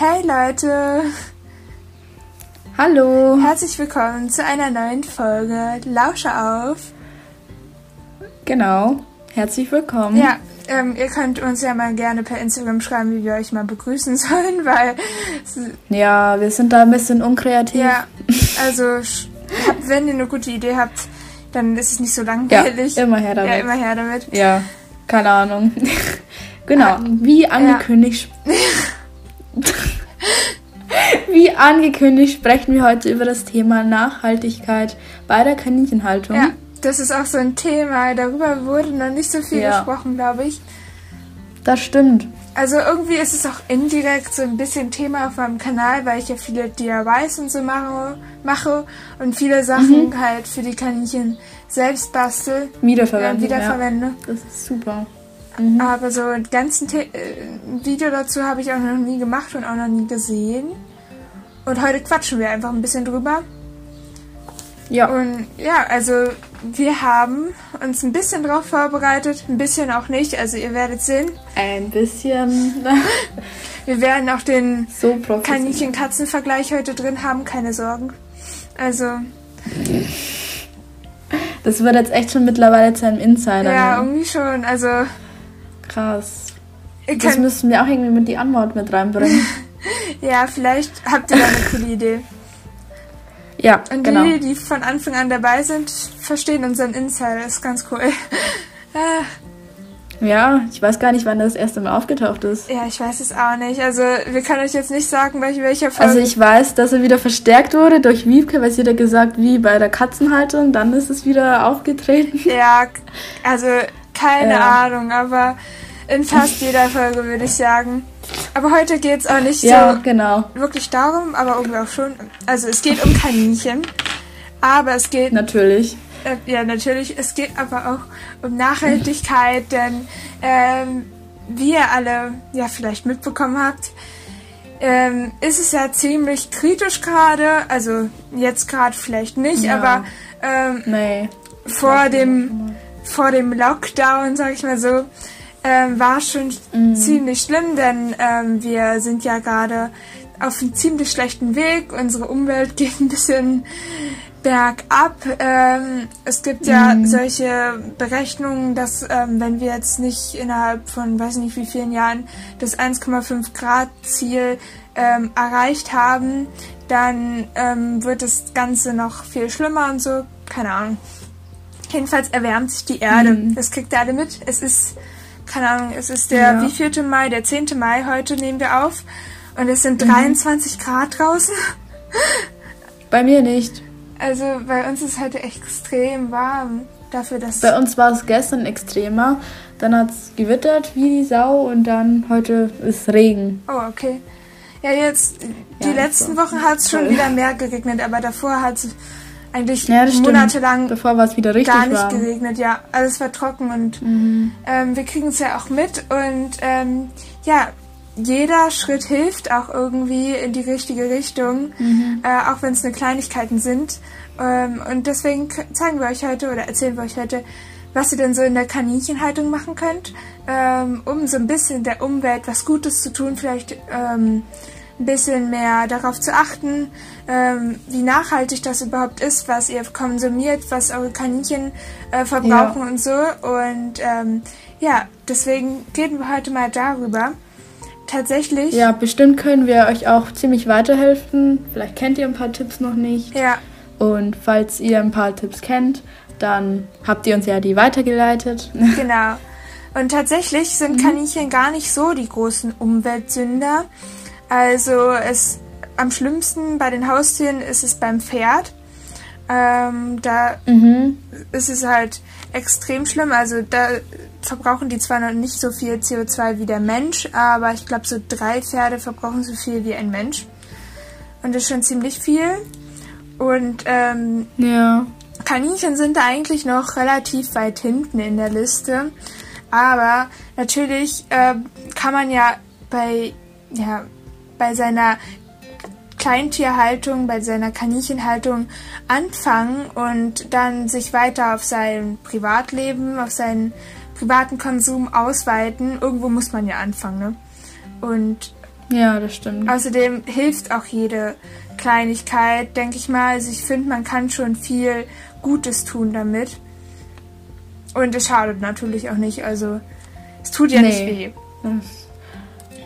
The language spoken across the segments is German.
Hey Leute! Hallo! Herzlich willkommen zu einer neuen Folge Lausche auf. Genau, herzlich willkommen. Ja, ähm, ihr könnt uns ja mal gerne per Instagram schreiben, wie wir euch mal begrüßen sollen, weil. Ja, wir sind da ein bisschen unkreativ. Ja, also habt, wenn ihr eine gute Idee habt, dann ist es nicht so langweilig. Ja, immer her damit. Ja, immer her damit. Ja, keine Ahnung. genau, wie angekündigt. Ja. Wie angekündigt sprechen wir heute über das Thema Nachhaltigkeit bei der Kaninchenhaltung. Ja, das ist auch so ein Thema. Darüber wurde noch nicht so viel ja. gesprochen, glaube ich. Das stimmt. Also irgendwie ist es auch indirekt so ein bisschen Thema auf meinem Kanal, weil ich ja viele DIYs und so mache, mache und viele Sachen mhm. halt für die Kaninchen selbst bastel. Wiederverwende. Äh, wiederverwende. Ja, das ist super. Mhm. Aber so ein ganzen äh, Video dazu habe ich auch noch nie gemacht und auch noch nie gesehen. Und heute quatschen wir einfach ein bisschen drüber. Ja. Und ja, also wir haben uns ein bisschen drauf vorbereitet, ein bisschen auch nicht. Also ihr werdet sehen. Ein bisschen. wir werden auch den so Kaninchen-Katzen-Vergleich heute drin haben, keine Sorgen. Also. Das wird jetzt echt schon mittlerweile zu einem Insider. Ja, ne? irgendwie schon. Also. Krass. Das müssen wir auch irgendwie mit die Antwort mit reinbringen. ja, vielleicht habt ihr da eine coole Idee. Ja, Und genau. die, die von Anfang an dabei sind, verstehen unseren Insider. Das ist ganz cool. Ah. Ja, ich weiß gar nicht, wann das erste Mal aufgetaucht ist. Ja, ich weiß es auch nicht. Also, wir können euch jetzt nicht sagen, welche, welcher Folge. Also, ich weiß, dass er wieder verstärkt wurde durch Wiebke, weil sie hat gesagt, wie bei der Katzenhaltung, dann ist es wieder aufgetreten. Ja, also, keine ja. Ahnung, aber in fast jeder Folge würde ich sagen. Aber heute geht es auch nicht ja, so genau. wirklich darum, aber irgendwie auch schon. Also es geht um Kaninchen, aber es geht... Natürlich. Äh, ja, natürlich. Es geht aber auch um Nachhaltigkeit, denn ähm, wie ihr alle ja vielleicht mitbekommen habt, ähm, ist es ja ziemlich kritisch gerade. Also jetzt gerade vielleicht nicht, ja. aber ähm, nee, vor dem vor dem Lockdown, sag ich mal so, ähm, war schon mhm. ziemlich schlimm, denn ähm, wir sind ja gerade auf einem ziemlich schlechten Weg. Unsere Umwelt geht ein bisschen bergab. Ähm, es gibt ja mhm. solche Berechnungen, dass ähm, wenn wir jetzt nicht innerhalb von weiß nicht wie vielen Jahren das 1,5 Grad Ziel ähm, erreicht haben, dann ähm, wird das Ganze noch viel schlimmer und so. Keine Ahnung. Jedenfalls erwärmt sich die Erde. Mhm. Das kriegt ihr alle mit. Es ist keine Ahnung, es ist der ja. wievielte Mai, der 10. Mai heute nehmen wir auf und es sind mhm. 23 Grad draußen. Bei mir nicht. Also bei uns ist es heute extrem warm. Dafür, dass bei uns war es gestern extremer. Dann hat es gewittert wie die Sau und dann heute ist Regen. Oh, okay. Ja, jetzt, die ja, letzten Wochen hat es schon wieder mehr geregnet, aber davor hat es eigentlich ja, monatelang Bevor war es wieder richtig gar nicht warm. geregnet. Ja, alles war trocken und mhm. ähm, wir kriegen es ja auch mit und ähm, ja, jeder Schritt hilft auch irgendwie in die richtige Richtung, mhm. äh, auch wenn es nur Kleinigkeiten sind. Ähm, und deswegen zeigen wir euch heute oder erzählen wir euch heute, was ihr denn so in der Kaninchenhaltung machen könnt, ähm, um so ein bisschen der Umwelt was Gutes zu tun, vielleicht ähm, ein bisschen mehr darauf zu achten, ähm, wie nachhaltig das überhaupt ist, was ihr konsumiert, was eure Kaninchen äh, verbrauchen ja. und so. Und ähm, ja, deswegen reden wir heute mal darüber. Tatsächlich. Ja, bestimmt können wir euch auch ziemlich weiterhelfen. Vielleicht kennt ihr ein paar Tipps noch nicht. Ja. Und falls ihr ein paar Tipps kennt, dann habt ihr uns ja die weitergeleitet. Genau. Und tatsächlich sind mhm. Kaninchen gar nicht so die großen Umweltsünder. Also es am schlimmsten bei den Haustieren ist es beim Pferd. Ähm, da mhm. ist es halt extrem schlimm. Also da verbrauchen die zwar noch nicht so viel CO2 wie der Mensch, aber ich glaube, so drei Pferde verbrauchen so viel wie ein Mensch. Und das ist schon ziemlich viel. Und ähm, ja. Kaninchen sind da eigentlich noch relativ weit hinten in der Liste. Aber natürlich äh, kann man ja bei ja, bei seiner Kleintierhaltung, bei seiner Kaninchenhaltung anfangen und dann sich weiter auf sein Privatleben, auf seinen privaten Konsum ausweiten. Irgendwo muss man ja anfangen, ne? Und Ja, das stimmt. Außerdem hilft auch jede Kleinigkeit, denke ich mal. Also ich finde, man kann schon viel Gutes tun damit. Und es schadet natürlich auch nicht. Also es tut ja Nee. nicht weh.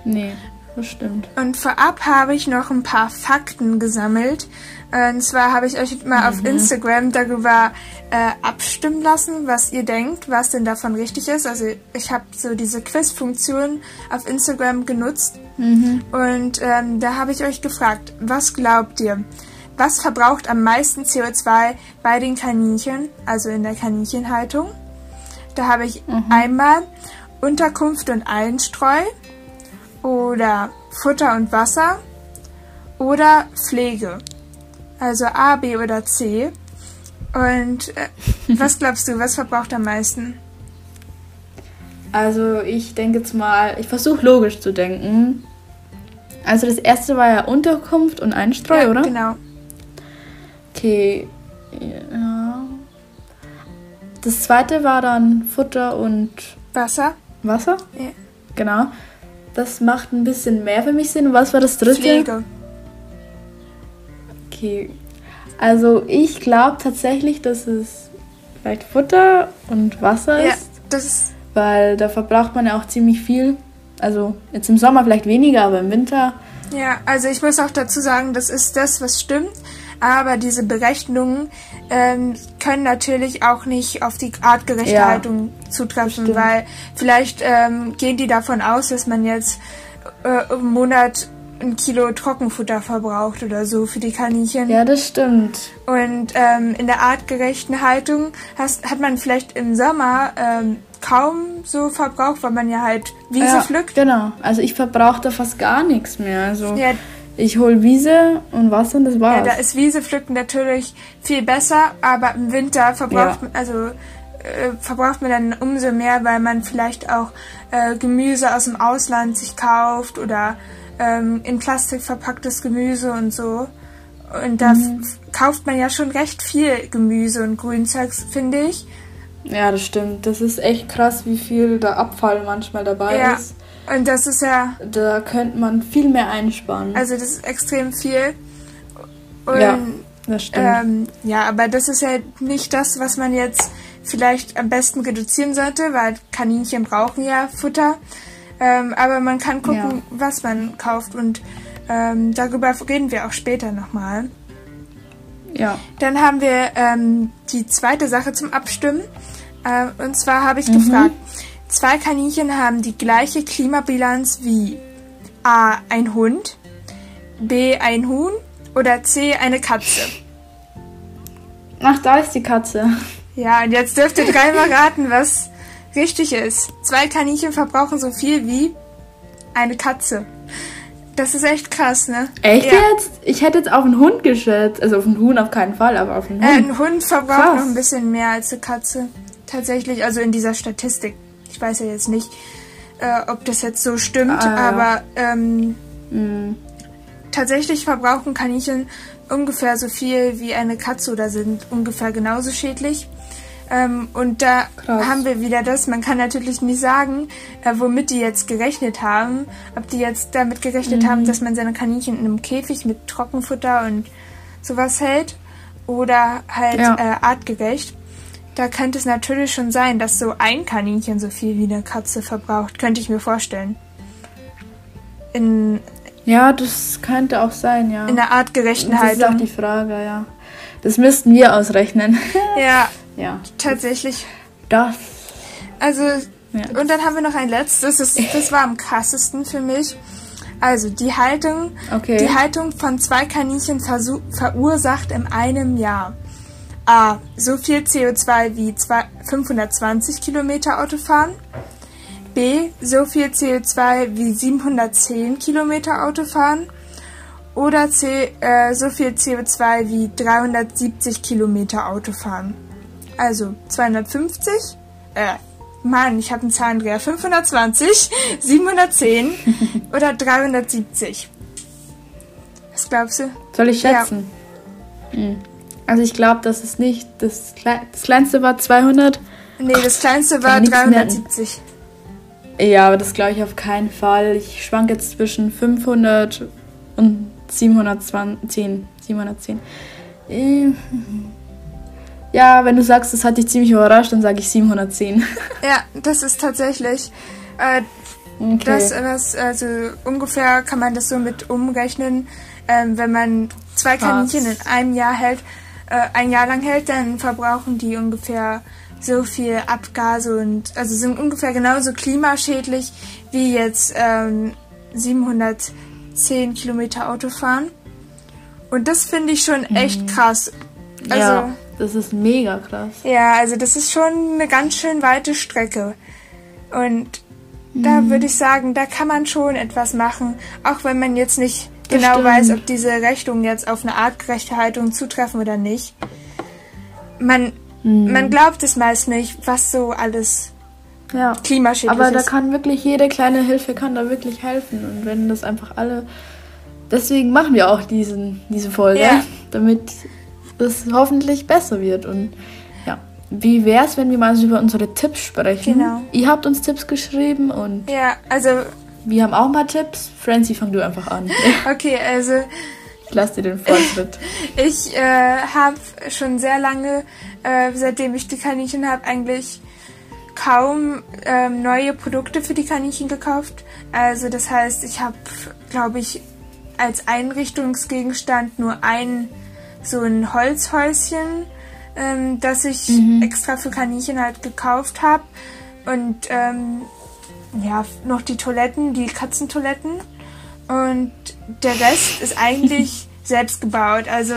Nee, das stimmt. Und vorab habe ich noch ein paar Fakten gesammelt. Und zwar habe ich euch mal auf Instagram darüber äh, abstimmen lassen, was ihr denkt, was denn davon richtig ist. Also ich habe so diese Quiz-Funktion auf Instagram genutzt und ähm, da habe ich euch gefragt, was glaubt ihr? Was verbraucht am meisten CO2 bei den Kaninchen, also in der Kaninchenhaltung? Da habe ich einmal Unterkunft und Einstreu oder Futter und Wasser oder Pflege. Also A, B oder C. Und äh, was glaubst du, was verbraucht am meisten? Also ich denke jetzt mal, ich versuche logisch zu denken. Also das erste war ja Unterkunft und Einstreu, ja, oder? Genau. Okay. Ja. Das zweite war dann Futter und Wasser, Wasser. Ja. Genau. Das macht ein bisschen mehr für mich Sinn. Und was war das dritte? Pflege. Okay. Also ich glaube tatsächlich, dass es vielleicht Futter und Wasser Ja, ist, das ist, weil da verbraucht man ja auch ziemlich viel. Also jetzt im Sommer vielleicht weniger, aber im Winter. ja, also ich muss auch dazu sagen, das ist das, was stimmt. Aber diese Berechnungen ähm, können natürlich auch nicht auf die artgerechte Ja, Haltung zutreffen, weil vielleicht ähm, gehen die davon aus, dass man jetzt äh, im Monat ein Kilo Trockenfutter verbraucht oder so für die Kaninchen. Ja, das stimmt. Und ähm, in der artgerechten Haltung hast, hat man vielleicht im Sommer ähm, kaum so Verbrauch, weil man ja halt Wiese ja, pflückt. Genau. Also ich verbrauche da fast gar nichts mehr. Also Ja, ich hole Wiese und Wasser und das ja, war's. da ist Wiese pflücken natürlich viel besser, aber im Winter verbraucht Ja. man, also äh, verbraucht man dann umso mehr, weil man vielleicht auch äh, Gemüse aus dem Ausland sich kauft oder ähm, in Plastik verpacktes Gemüse und so. Und da Mhm. kauft man ja schon recht viel Gemüse und Grünzeugs, finde ich. ja, das stimmt. Das ist echt krass, wie viel da Abfall manchmal dabei Ja. ist. Und das ist ja Da könnte man viel mehr einsparen. Also das ist extrem viel. Und, Ja, das stimmt. ähm, ja, aber das ist ja nicht das, was man jetzt vielleicht am besten reduzieren sollte, weil Kaninchen brauchen ja Futter. Ähm, aber man kann gucken, Ja. was man kauft und ähm, darüber reden wir auch später nochmal. ja. Dann haben wir ähm, die zweite Sache zum Abstimmen. Ähm, und zwar habe ich Mhm. gefragt, zwei Kaninchen haben die gleiche Klimabilanz wie A. ein Hund, B. ein Huhn oder C. eine Katze. Ach, da ist die Katze. Ja, und jetzt dürft ihr dreimal raten, was richtig ist. Zwei Kaninchen verbrauchen so viel wie eine Katze. Das ist echt krass, ne? Echt ja. jetzt? Ich hätte jetzt auf einen Hund geschätzt. Also auf einen Huhn auf keinen Fall, aber auf einen Äh, Hund. ein Hund verbraucht Krass. noch ein bisschen mehr als eine Katze. Tatsächlich, also in dieser Statistik. Ich weiß ja jetzt nicht, äh, ob das jetzt so stimmt, Ah, ja. aber ähm, Hm. tatsächlich verbrauchen Kaninchen ungefähr so viel wie eine Katze oder sind ungefähr genauso schädlich. Ähm, und da Krass. haben wir wieder das, man kann natürlich nicht sagen, äh, womit die jetzt gerechnet haben. Ob die jetzt damit gerechnet Mhm. haben, dass man seine Kaninchen in einem Käfig mit Trockenfutter und sowas hält oder halt Ja. äh, artgerecht. Da könnte es natürlich schon sein, dass so ein Kaninchen so viel wie eine Katze verbraucht. Könnte ich mir vorstellen. In, Ja, das könnte auch sein, ja. in der artgerechten das ist auch Haltung. die Frage, ja. Das müssten wir ausrechnen. Ja, ja. tatsächlich. Das. Also, Ja. und dann haben wir noch ein letztes. Das, das war am krassesten für mich. Also, die Haltung, Okay. die Haltung von zwei Kaninchen verursacht in einem Jahr A. So viel CO2 wie zwei, 520 Kilometer Autofahren. B. So viel CO2 wie 710 Kilometer Autofahren. Oder C. Äh, so viel CO2 wie 370 Kilometer Autofahren. Also 250. Äh, Mann, ich habe einen Zahlendreher. 520, 710 oder 370. Was glaubst du? Soll ich schätzen? Hm. Also ich glaube, das ist nicht. Das, Klei das kleinste war 200. Nee, das kleinste war kann nichts merken. 370. Ja, aber das glaube ich auf keinen Fall. Ich schwank jetzt zwischen 500 und 710. 710. Äh, ja, wenn du sagst, das hat dich ziemlich überrascht, dann sage ich 710. Ja, das ist tatsächlich. Äh, okay. Das, das, also ungefähr kann man das so mit umrechnen. Ähm, wenn man zwei Kaninchen in einem Jahr hält, äh, ein Jahr lang hält, dann verbrauchen die ungefähr so viel Abgase und also sind ungefähr genauso klimaschädlich wie jetzt ähm, 710 Kilometer Autofahren. Und das finde ich schon echt mhm. krass. Also, ja, das ist mega krass. Ja, also das ist schon eine ganz schön weite Strecke. Und mhm. da würde ich sagen, da kann man schon etwas machen, auch wenn man jetzt nicht genau stimmt. weiß, ob diese Rechnungen jetzt auf eine artgerechte Haltung zutreffen oder nicht. Man Mhm. Man glaubt es meist nicht, was so alles ja. klimaschädlich Aber ist. Aber da kann wirklich jede kleine Hilfe kann da wirklich helfen. Und wenn das einfach alle. Deswegen machen wir auch diesen, diese Folge, ja. damit es hoffentlich besser wird. Und ja, wie wäre es, wenn wir mal über unsere Tipps sprechen? Genau. Ihr habt uns Tipps geschrieben und. Ja, also. Wir haben auch ein paar Tipps. Francie, fang du einfach an. Okay, also lass dir den Vortritt. ich äh, habe schon sehr lange, äh, seitdem ich die Kaninchen habe, eigentlich kaum ähm, neue Produkte für die Kaninchen gekauft. Also das heißt, ich habe, glaube ich, als Einrichtungsgegenstand nur ein so ein Holzhäuschen, ähm, das ich mhm. extra für Kaninchen halt gekauft habe. Und ähm, ja, noch die Toiletten, die Katzentoiletten. Und der Rest ist eigentlich selbst gebaut. Also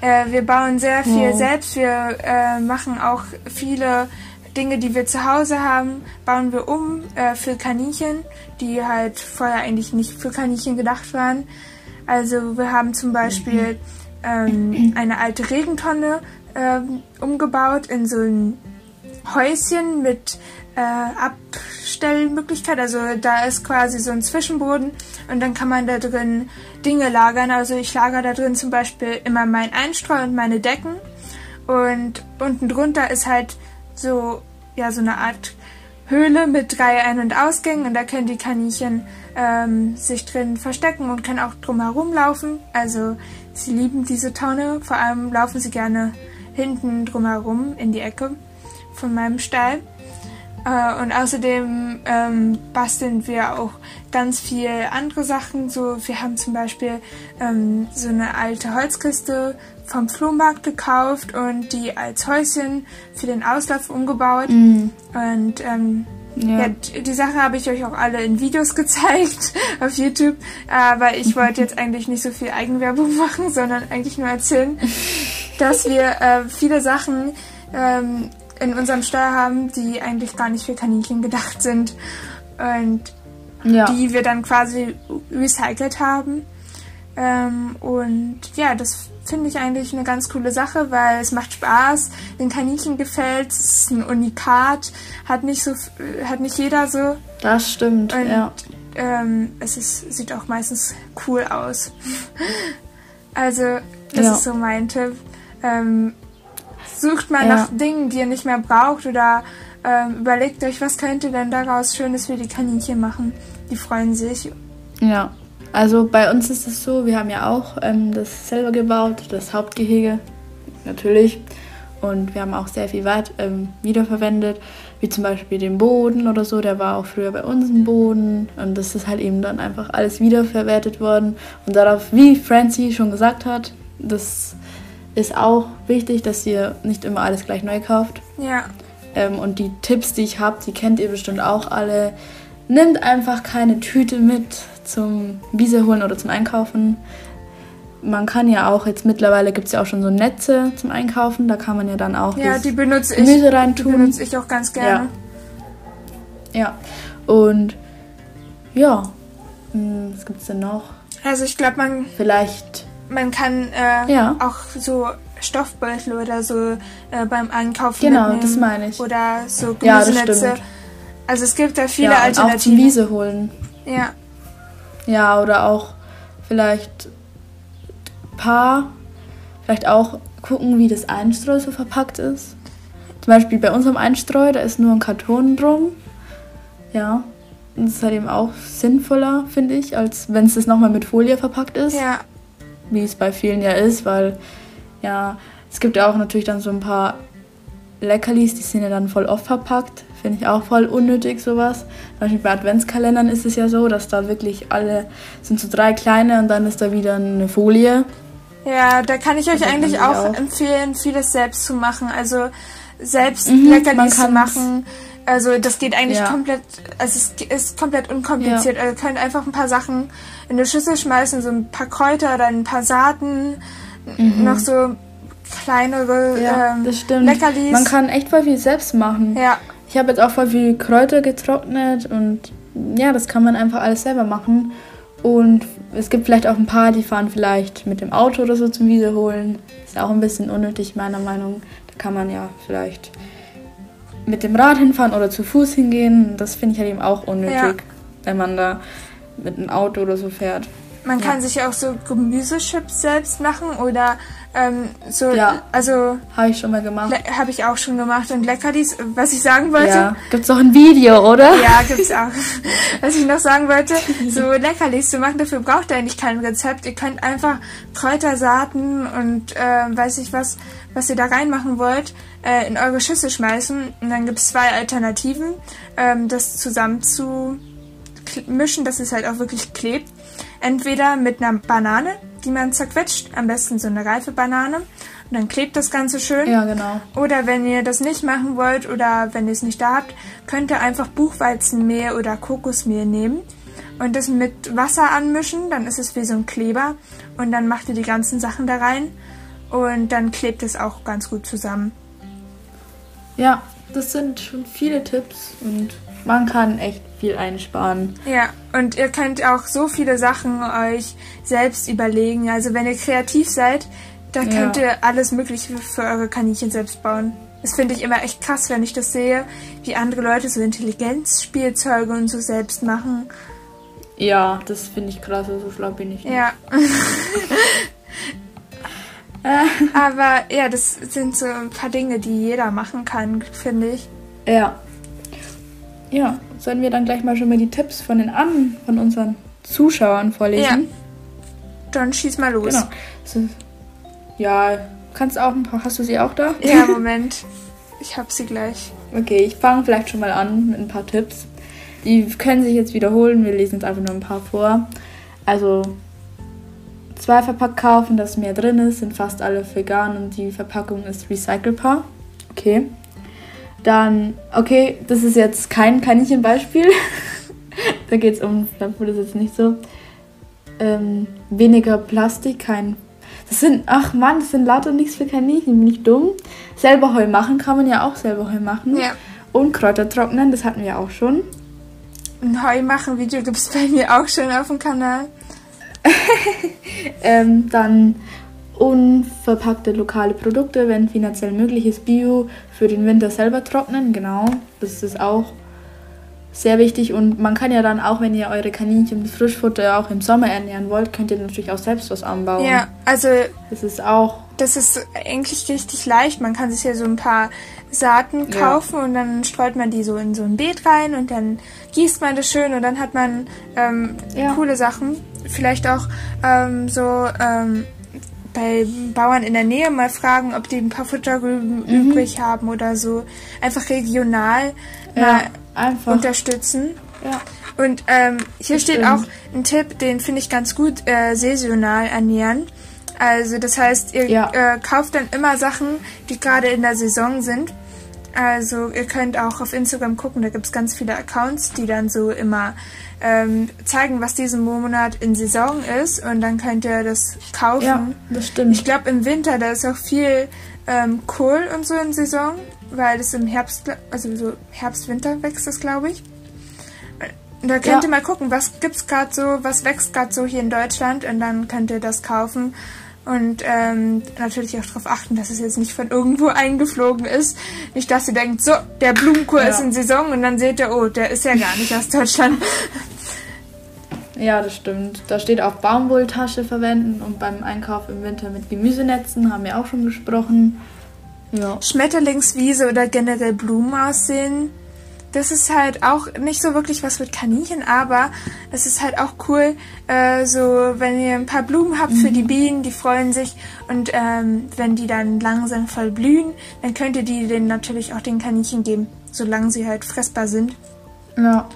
äh, wir bauen sehr viel ja. selbst. Wir äh, machen auch viele Dinge, die wir zu Hause haben, bauen wir um äh, für Kaninchen, die halt vorher eigentlich nicht für Kaninchen gedacht waren. Also wir haben zum Beispiel ähm, eine alte Regentonne ähm, umgebaut in so ein Häuschen mit Abstellmöglichkeit. Also da ist quasi so ein Zwischenboden und dann kann man da drin Dinge lagern. Also ich lagere da drin zum Beispiel immer mein Einstreu und meine Decken und unten drunter ist halt so ja so eine Art Höhle mit drei Ein- und Ausgängen und da können die Kaninchen ähm, sich drin verstecken und können auch drumherum laufen. Also sie lieben diese Tonne, vor allem laufen sie gerne hinten drumherum in die Ecke von meinem Stall. Äh, und außerdem ähm, basteln wir auch ganz viel andere Sachen. So, wir haben zum Beispiel ähm, so eine alte Holzkiste vom Flohmarkt gekauft und die als Häuschen für den Auslauf umgebaut. Mm. Und ähm, ja. ja. die Sache habe ich euch auch alle in Videos gezeigt auf YouTube, aber ich wollte jetzt eigentlich nicht so viel Eigenwerbung machen, sondern eigentlich nur erzählen, dass wir äh, viele Sachen ähm, in unserem Stall haben, die eigentlich gar nicht für Kaninchen gedacht sind und ja. die wir dann quasi recycelt haben. Ähm, und ja, das finde ich eigentlich eine ganz coole Sache, weil es macht Spaß, den Kaninchen gefällt, es ist ein Unikat, hat nicht so, hat nicht jeder so. Das stimmt, und, ja. Ähm, es ist, sieht auch meistens cool aus. also, das ja. ist so mein Tipp. Ähm, Sucht mal ja. nach Dingen, die ihr nicht mehr braucht oder ähm, überlegt euch, was könnte denn daraus Schönes für die Kaninchen machen. Die freuen sich. Ja, also bei uns ist es so, wir haben ja auch ähm, das selber gebaut, das Hauptgehege, natürlich. Und wir haben auch sehr viel weit ähm, wiederverwendet, wie zum Beispiel den Boden oder so, der war auch früher bei uns im Boden. Und das ist halt eben dann einfach alles wiederverwertet worden. Und darauf, wie Francie schon gesagt hat, das ist auch wichtig, dass ihr nicht immer alles gleich neu kauft. Ja. Ähm, und die Tipps, die ich habe, die kennt ihr bestimmt auch alle. Nehmt einfach keine Tüte mit zum Wiese holen oder zum Einkaufen. Man kann ja auch, jetzt mittlerweile gibt es ja auch schon so Netze zum Einkaufen, da kann man ja dann auch ja, die benutze Gemüse ich, reintun. Die benutze ich auch ganz gerne. Ja. ja. Und ja, hm, was gibt es denn noch? Also ich glaube, man... Vielleicht man kann äh, ja. auch so Stoffbeutel oder so äh, beim Einkaufen genau, mitnehmen. das meine ich. Oder so Gemüsenetze. Ja, also es gibt da viele ja, Alternativen. auch zum Wiese holen. Ja. Ja, oder auch vielleicht ein paar, vielleicht auch gucken, wie das Einstreu so verpackt ist. Zum Beispiel bei unserem Einstreu, da ist nur ein Karton drum. Ja. Das ist halt eben auch sinnvoller, finde ich, als wenn es das nochmal mit Folie verpackt ist. Ja. Wie es bei vielen ja ist, weil ja, es gibt ja auch natürlich dann so ein paar Leckerlis, die sind ja dann voll oft verpackt. Finde ich auch voll unnötig, sowas. Zum Beispiel bei Adventskalendern ist es ja so, dass da wirklich alle sind so drei kleine und dann ist da wieder eine Folie. Ja, da kann ich euch eigentlich auch, auch, empfehlen, vieles selbst zu machen. Also selbst mhm, Leckerlis zu machen. Also das geht eigentlich ja. komplett, also es ist komplett unkompliziert. Ja. Also ihr könnt einfach ein paar Sachen in eine Schüssel schmeißen, so ein paar Kräuter oder ein paar Saaten, mhm. noch so kleinere ja, ähm, das stimmt. Leckerlis. Man kann echt voll viel selbst machen. Ja. Ich habe jetzt auch voll viel Kräuter getrocknet und ja, das kann man einfach alles selber machen. Und es gibt vielleicht auch ein paar, die fahren vielleicht mit dem Auto oder so zum Wiese holen. Ist auch ein bisschen unnötig, meiner Meinung. Da kann man ja vielleicht mit dem Rad hinfahren oder zu Fuß hingehen. Das finde ich halt eben auch unnötig, ja. wenn man da mit einem Auto oder so fährt. Man ja. kann sich auch so Gemüsechips selbst machen oder ähm, so, ja, also habe ich schon mal gemacht. Habe ich auch schon gemacht und Leckerlis, was ich sagen wollte. Ja, gibt's auch ein Video, oder? Ja, gibt's auch. was ich noch sagen wollte, so Leckerlis zu machen, dafür braucht ihr eigentlich kein Rezept. Ihr könnt einfach Kräutersaaten und äh, weiß ich was, was ihr da reinmachen wollt, äh, in eure Schüssel schmeißen und dann gibt's zwei Alternativen, ähm, das zusammen zu mischen, dass es halt auch wirklich klebt. Entweder mit einer Banane, die man zerquetscht, am besten so eine reife Banane. Und dann klebt das Ganze schön. Ja, genau. Oder wenn ihr das nicht machen wollt oder wenn ihr es nicht da habt, könnt ihr einfach Buchweizenmehl oder Kokosmehl nehmen und das mit Wasser anmischen. Dann ist es wie so ein Kleber. Und dann macht ihr die ganzen Sachen da rein. Und dann klebt es auch ganz gut zusammen. Ja, das sind schon viele Tipps und man kann echt viel einsparen. Ja, und ihr könnt auch so viele Sachen euch selbst überlegen. Also wenn ihr kreativ seid, da könnt ja. ihr alles Mögliche für eure Kaninchen selbst bauen. Das finde ich immer echt krass, wenn ich das sehe, wie andere Leute so Intelligenzspielzeuge und so selbst machen. Ja, das finde ich krass, so schlau bin ich nicht. Ja. Aber ja, das sind so ein paar Dinge, die jeder machen kann, finde ich. Ja, ja, sollen wir dann gleich mal schon mal die Tipps von den anderen, von unseren Zuschauern vorlesen? Ja. Dann schieß mal los. Genau. So, ja, kannst auch ein paar. Hast du sie auch da? Ja, Moment. Ich hab sie gleich. Okay, ich fange vielleicht schon mal an mit ein paar Tipps. Die können sich jetzt wiederholen. Wir lesen jetzt einfach nur ein paar vor. Also zwei verpackt kaufen, dass mehr drin ist, sind fast alle vegan und die Verpackung ist recycelbar. Okay. Dann, okay, das ist jetzt kein Kaninchenbeispiel. da geht es um, das jetzt nicht so. Ähm, weniger Plastik, kein. Das sind, ach man, das sind lauter nichts für Kaninchen, bin ich dumm. Selber Heu machen kann man ja auch selber Heu machen. Ja. Und Kräuter trocknen, das hatten wir auch schon. Ein Heu machen Video gibt es bei mir auch schon auf dem Kanal. ähm, dann unverpackte lokale Produkte, wenn finanziell möglich ist, Bio für den Winter selber trocknen, genau. Das ist auch sehr wichtig und man kann ja dann auch, wenn ihr eure Kaninchen mit Frischfutter auch im Sommer ernähren wollt, könnt ihr natürlich auch selbst was anbauen. Ja, also das ist auch. Das ist eigentlich richtig leicht. Man kann sich ja so ein paar Saaten kaufen ja. und dann streut man die so in so ein Beet rein und dann gießt man das schön und dann hat man ähm, ja. coole Sachen. Vielleicht auch ähm, so ähm, bei Bauern in der Nähe mal fragen, ob die ein paar Futterrüben mhm. übrig haben oder so. Einfach regional ja, einfach. unterstützen. Ja. Und ähm, hier das steht stimmt. auch ein Tipp, den finde ich ganz gut, äh, saisonal ernähren. Also das heißt, ihr ja. äh, kauft dann immer Sachen, die gerade in der Saison sind. Also ihr könnt auch auf Instagram gucken, da gibt es ganz viele Accounts, die dann so immer ähm, zeigen, was diesen Monat in Saison ist und dann könnt ihr das kaufen. Ja, das stimmt. Ich glaube im Winter, da ist auch viel ähm, Kohl und so in Saison, weil es im Herbst, also so Herbst-Winter wächst das, glaube ich. Da könnt ja. ihr mal gucken, was gibt's gerade so, was wächst gerade so hier in Deutschland und dann könnt ihr das kaufen und ähm, natürlich auch darauf achten, dass es jetzt nicht von irgendwo eingeflogen ist. Nicht, dass ihr denkt, so, der Blumenkohl ja. ist in Saison und dann seht ihr, oh, der ist ja gar nicht aus Deutschland. Ja, das stimmt. Da steht auch Baumwolltasche verwenden und beim Einkauf im Winter mit Gemüsenetzen haben wir auch schon besprochen. Ja. Schmetterlingswiese oder generell Blumen aussehen das ist halt auch nicht so wirklich was mit Kaninchen, aber es ist halt auch cool, äh, so wenn ihr ein paar Blumen habt für die mhm. Bienen, die freuen sich und ähm, wenn die dann langsam voll blühen, dann könnt ihr die denen natürlich auch den Kaninchen geben, solange sie halt fressbar sind. Ja.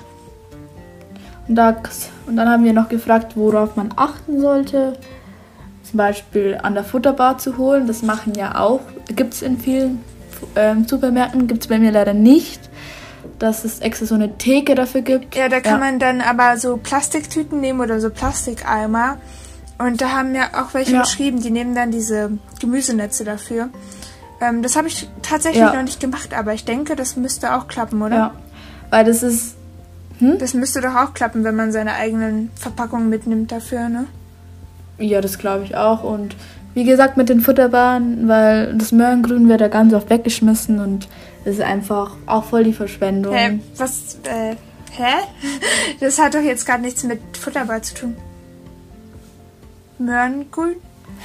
Und, das, und dann haben wir noch gefragt, worauf man achten sollte. Zum Beispiel an der Futterbar zu holen. Das machen ja auch, gibt es in vielen ähm, Supermärkten, gibt es bei mir leider nicht dass es extra so eine Theke dafür gibt. Ja, da kann ja. man dann aber so Plastiktüten nehmen oder so Plastikeimer. Und da haben ja auch welche ja. geschrieben, die nehmen dann diese Gemüsenetze dafür. Ähm, das habe ich tatsächlich ja. noch nicht gemacht, aber ich denke, das müsste auch klappen, oder? Ja, weil das ist. Hm? Das müsste doch auch klappen, wenn man seine eigenen Verpackungen mitnimmt dafür, ne? Ja, das glaube ich auch. Und wie gesagt, mit den Futterbahnen, weil das Möhrengrün wird ja ganz oft weggeschmissen und ist einfach auch voll die Verschwendung. Hä? Was? Äh, hä? Das hat doch jetzt gar nichts mit Futterbar zu tun. Möhrengrün?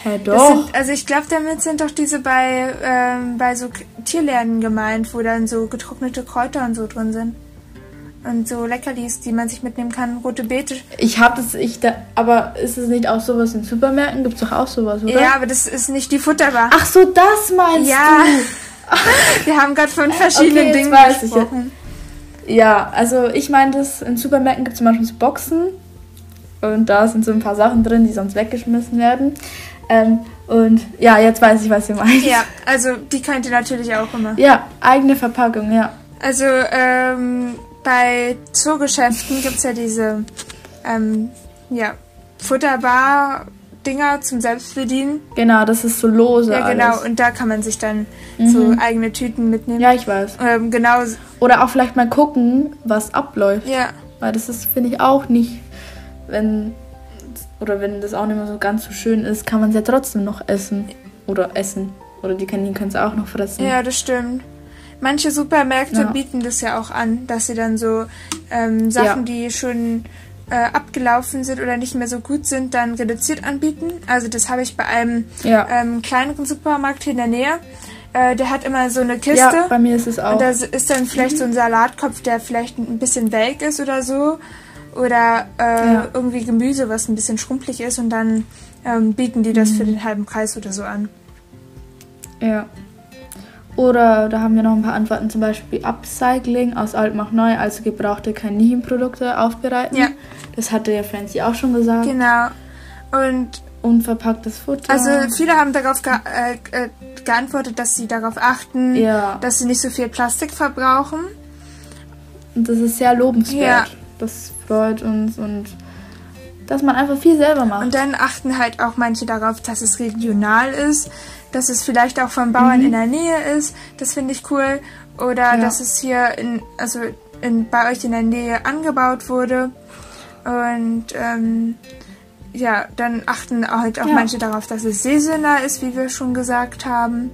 Hä, doch. Sind, also ich glaube, damit sind doch diese bei, ähm, bei so Tierläden gemeint, wo dann so getrocknete Kräuter und so drin sind. Und so Leckerlis, die man sich mitnehmen kann. Rote Beete. Ich habe das, ich da, aber ist es nicht auch sowas in Supermärkten? Gibt es doch auch sowas, oder? Ja, aber das ist nicht die Futterbar. Ach so, das meinst ja. du? Wir haben gerade von verschiedenen okay, Dingen gesprochen. Ja, also ich meine, das in Supermärkten gibt es manchmal so Boxen und da sind so ein paar Sachen drin, die sonst weggeschmissen werden. Ähm, und ja, jetzt weiß ich, was ihr meint. Ja, also die könnt ihr natürlich auch immer. Ja, eigene Verpackung, ja. Also ähm, bei Zoogeschäften gibt es ja diese ähm, ja, Futterbar Dinger zum Selbstbedienen. Genau, das ist so lose. Ja, genau. Alles. Und da kann man sich dann mhm. so eigene Tüten mitnehmen. Ja, ich weiß. Ähm, genau. Oder auch vielleicht mal gucken, was abläuft. Ja. Weil das ist, finde ich, auch nicht, wenn oder wenn das auch nicht mehr so ganz so schön ist, kann man es ja trotzdem noch essen. Oder essen. Oder die Kaninchen können es auch noch fressen. Ja, das stimmt. Manche Supermärkte ja. bieten das ja auch an, dass sie dann so ähm, Sachen, ja. die schon äh, abgelaufen sind oder nicht mehr so gut sind, dann reduziert anbieten. Also das habe ich bei einem ja. ähm, kleineren Supermarkt hier in der Nähe. Äh, der hat immer so eine Kiste. Ja, bei mir ist es auch. Und da ist dann vielleicht mhm. so ein Salatkopf, der vielleicht ein bisschen welk ist oder so. Oder äh, ja. irgendwie Gemüse, was ein bisschen schrumpelig ist. Und dann ähm, bieten die das mhm. für den halben Preis oder so an. Ja. Oder da haben wir noch ein paar Antworten, zum Beispiel Upcycling aus alt macht neu, also gebrauchte Kaninchenprodukte aufbereiten. Ja. Das hatte ja Francie auch schon gesagt. Genau. Und unverpacktes Futter. Also viele haben darauf ge äh, äh, geantwortet, dass sie darauf achten, ja. dass sie nicht so viel Plastik verbrauchen. Und das ist sehr lobenswert. Ja. Das freut uns und dass man einfach viel selber macht. Und dann achten halt auch manche darauf, dass es regional ist, dass es vielleicht auch von Bauern mhm. in der Nähe ist. Das finde ich cool. Oder ja. dass es hier in, also in, bei euch in der Nähe angebaut wurde. Und ähm, ja, dann achten halt auch ja. manche darauf, dass es saisonal ist, wie wir schon gesagt haben.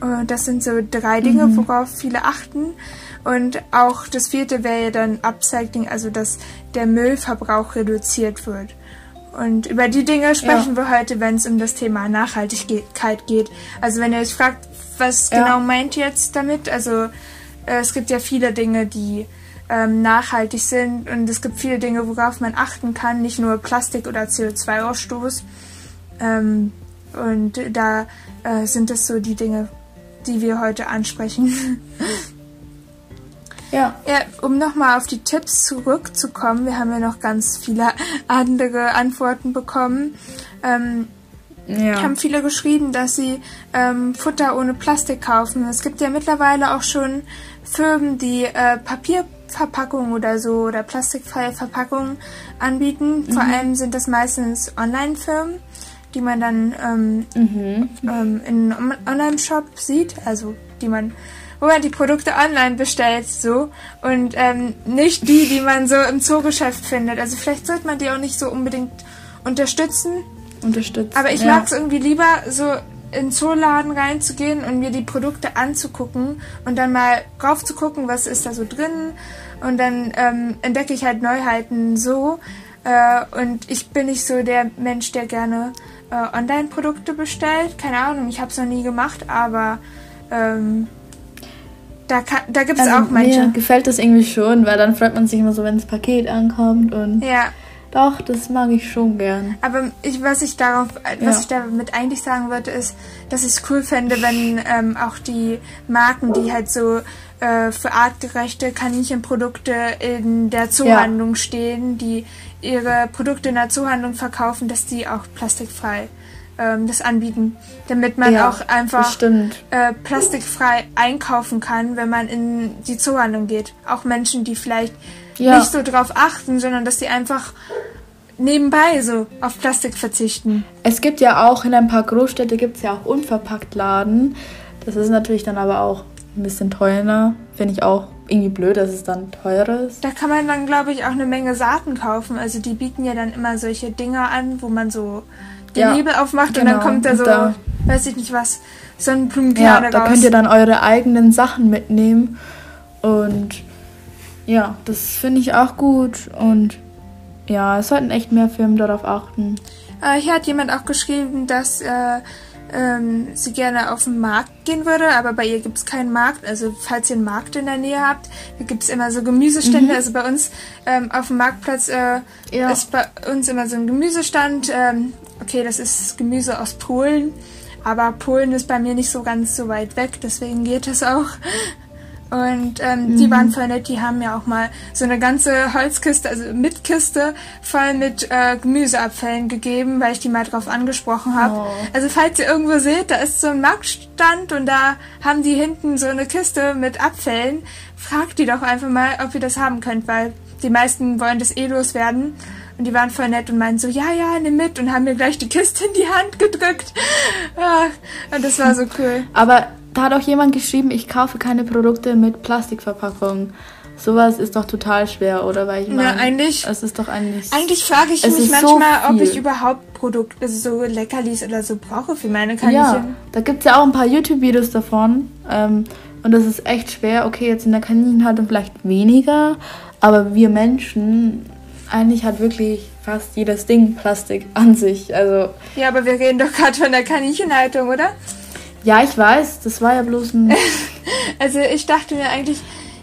Und das sind so drei Dinge, mhm. worauf viele achten. Und auch das vierte wäre ja dann Upcycling, also dass der Müllverbrauch reduziert wird. Und über die Dinge sprechen ja. wir heute, wenn es um das Thema Nachhaltigkeit geht. Also wenn ihr euch fragt, was ja. genau meint ihr jetzt damit? Also äh, es gibt ja viele Dinge, die ähm, nachhaltig sind und es gibt viele Dinge, worauf man achten kann, nicht nur Plastik oder CO2-Ausstoß. Ähm, und da äh, sind es so die Dinge, die wir heute ansprechen. Ja. ja um nochmal auf die Tipps zurückzukommen, wir haben ja noch ganz viele andere Antworten bekommen. Ähm, ja. haben viele geschrieben, dass sie ähm, Futter ohne Plastik kaufen. Es gibt ja mittlerweile auch schon Firmen, die äh, Papierverpackungen oder so oder plastikfreie Verpackungen anbieten. Mhm. Vor allem sind das meistens Online-Firmen, die man dann ähm, mhm. ähm, in einem Online-Shop sieht, also die man wo man die Produkte online bestellt, so. Und ähm, nicht die, die man so im Zoogeschäft findet. Also vielleicht sollte man die auch nicht so unbedingt unterstützen. Unterstützen. Aber ich ja. mag es irgendwie lieber, so in Zooladen reinzugehen und mir die Produkte anzugucken und dann mal drauf zu gucken, was ist da so drin. Und dann ähm, entdecke ich halt Neuheiten so. Äh, und ich bin nicht so der Mensch, der gerne äh, Online-Produkte bestellt. Keine Ahnung, ich habe es noch nie gemacht, aber ähm, Da, kann, da gibt es also auch manche. Mir gefällt das irgendwie schon, weil dann freut man sich immer so, wenn das Paket ankommt und. Ja. Doch, das mag ich schon gern. Aber ich, was ich darauf, was ja. ich damit eigentlich sagen würde, ist, dass ich es cool fände, wenn ähm, auch die Marken, die halt so äh, für artgerechte Kaninchenprodukte in der Zoohandlung ja. stehen, die ihre Produkte in der Zoohandlung verkaufen, dass die auch plastikfrei ähm, das anbieten, damit man ja, auch einfach äh, plastikfrei einkaufen kann, wenn man in die Zoohandlung geht. Auch Menschen, die vielleicht ja. nicht so drauf achten, sondern dass sie einfach nebenbei so auf Plastik verzichten. Es gibt ja auch in ein paar Großstädte gibt es ja auch unverpackt Laden. Das ist natürlich dann aber auch ein bisschen teurer. Finde ich auch irgendwie blöd, dass es dann teurer ist. Da kann man dann, glaube ich, auch eine Menge Saaten kaufen. Also die bieten ja dann immer solche Dinger an, wo man so den ja, Nebel aufmacht genau. und dann genau. kommt da so, da, weiß ich nicht was, Sonnenblumenkerne ja, da raus. könnt ihr dann eure eigenen Sachen mitnehmen und ja, das finde ich auch gut und ja, es sollten echt mehr Firmen darauf achten. Äh, hier hat jemand auch geschrieben, dass äh, ähm, sie gerne auf den Markt gehen würde, aber bei ihr gibt es keinen Markt. Also falls ihr einen Markt in der Nähe habt, da gibt es immer so Gemüsestände. Mhm. Also bei uns ähm, auf dem Marktplatz äh, ja. ist bei uns immer so ein Gemüsestand. Ähm, okay, das ist Gemüse aus Polen, aber Polen ist bei mir nicht so ganz so weit weg, deswegen geht es auch. Und ähm, mhm. die waren voll nett, die haben ja auch mal so eine ganze Holzkiste, also mit Kiste, voll mit äh, Gemüseabfällen gegeben, weil ich die mal drauf angesprochen habe. Oh. Also falls ihr irgendwo seht, da ist so ein Marktstand und da haben die hinten so eine Kiste mit Abfällen. Fragt die doch einfach mal, ob ihr das haben könnt, weil die meisten wollen das eh loswerden. Und die waren voll nett und meinten so, ja, ja, nimm mit und haben mir gleich die Kiste in die Hand gedrückt. und das war so cool. Aber da hat auch jemand geschrieben, ich kaufe keine Produkte mit Plastikverpackung. Sowas ist doch total schwer, oder? Weil ich meine, eigentlich. Es ist doch eigentlich. Eigentlich frage ich mich manchmal, so ob ich überhaupt Produkte, also so Leckerlis oder so brauche für meine Kaninchen. Ja, da gibt es ja auch ein paar YouTube-Videos davon. Ähm, und das ist echt schwer. Okay, jetzt in der Kaninchenhaltung vielleicht weniger, aber wir Menschen, eigentlich hat wirklich fast jedes Ding Plastik an sich. Also. Ja, aber wir reden doch gerade von der Kaninchenhaltung, oder? Ja, ich weiß, das war ja bloß ein. also ich dachte mir eigentlich,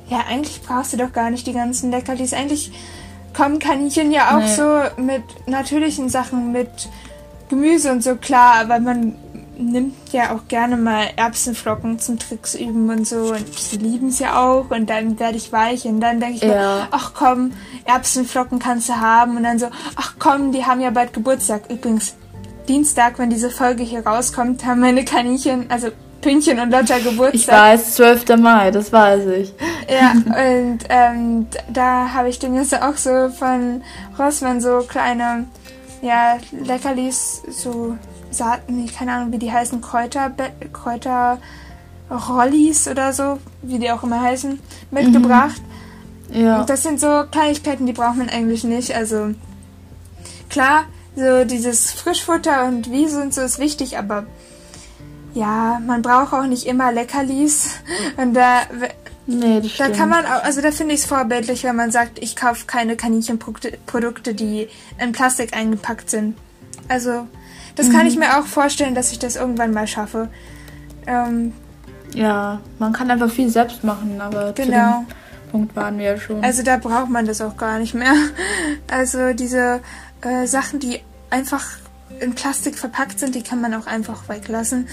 ja, eigentlich brauchst du doch gar nicht die ganzen Leckerlis. Eigentlich kommen Kaninchen ja auch nee. so mit natürlichen Sachen, mit Gemüse und so klar, aber man nimmt ja auch gerne mal Erbsenflocken zum Tricks üben und so und sie lieben es ja auch und dann werde ich weich und dann denke ich ja. mir, ach komm, Erbsenflocken kannst du haben und dann so, ach komm, die haben ja bald Geburtstag. Übrigens, Dienstag, wenn diese Folge hier rauskommt, haben meine Kaninchen, also Pünchen und Lotta Geburtstag. Ich weiß, 12. Mai, das weiß ich. Ja, und ähm, da habe ich dem jetzt auch so von Rossmann so kleine, ja, Leckerlis, so Saaten, keine Ahnung, wie die heißen, Kräuter, Kräuter, Rollis oder so, wie die auch immer heißen, mitgebracht. Mhm. Ja. Und das sind so Kleinigkeiten, die braucht man eigentlich nicht. Also klar, so dieses Frischfutter und Wiese und so ist wichtig, aber ja, man braucht auch nicht immer Leckerlis. Und da, nee, das da kann man auch, also da finde ich es vorbildlich, wenn man sagt, ich kaufe keine Kaninchenprodukte, die in Plastik eingepackt sind. Also, das mhm. kann ich mir auch vorstellen, dass ich das irgendwann mal schaffe. Ähm, ja, man kann einfach viel selbst machen, aber genau. Punkt waren wir ja schon. Also da braucht man das auch gar nicht mehr. Also diese äh, Sachen, die einfach in Plastik verpackt sind, die kann man auch einfach weglassen.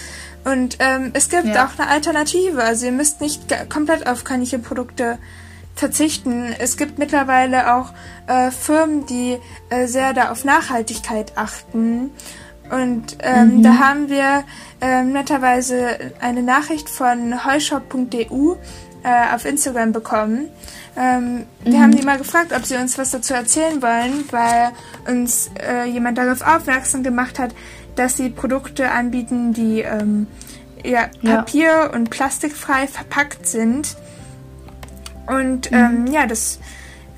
Und ähm, es gibt ja. auch eine Alternative. Also ihr müsst nicht komplett auf Kaninchenprodukte verzichten. Es gibt mittlerweile auch äh, Firmen, die äh, sehr da auf Nachhaltigkeit achten. Und ähm, mhm. da haben wir ähm, netterweise eine Nachricht von heushop.eu äh, auf Instagram bekommen. Ähm, wir mhm. haben die mal gefragt, ob sie uns was dazu erzählen wollen, weil uns äh, jemand darauf aufmerksam gemacht hat, dass sie Produkte anbieten, die ähm, ja, Papier- ja. und plastikfrei verpackt sind. Und mhm. ähm, ja, das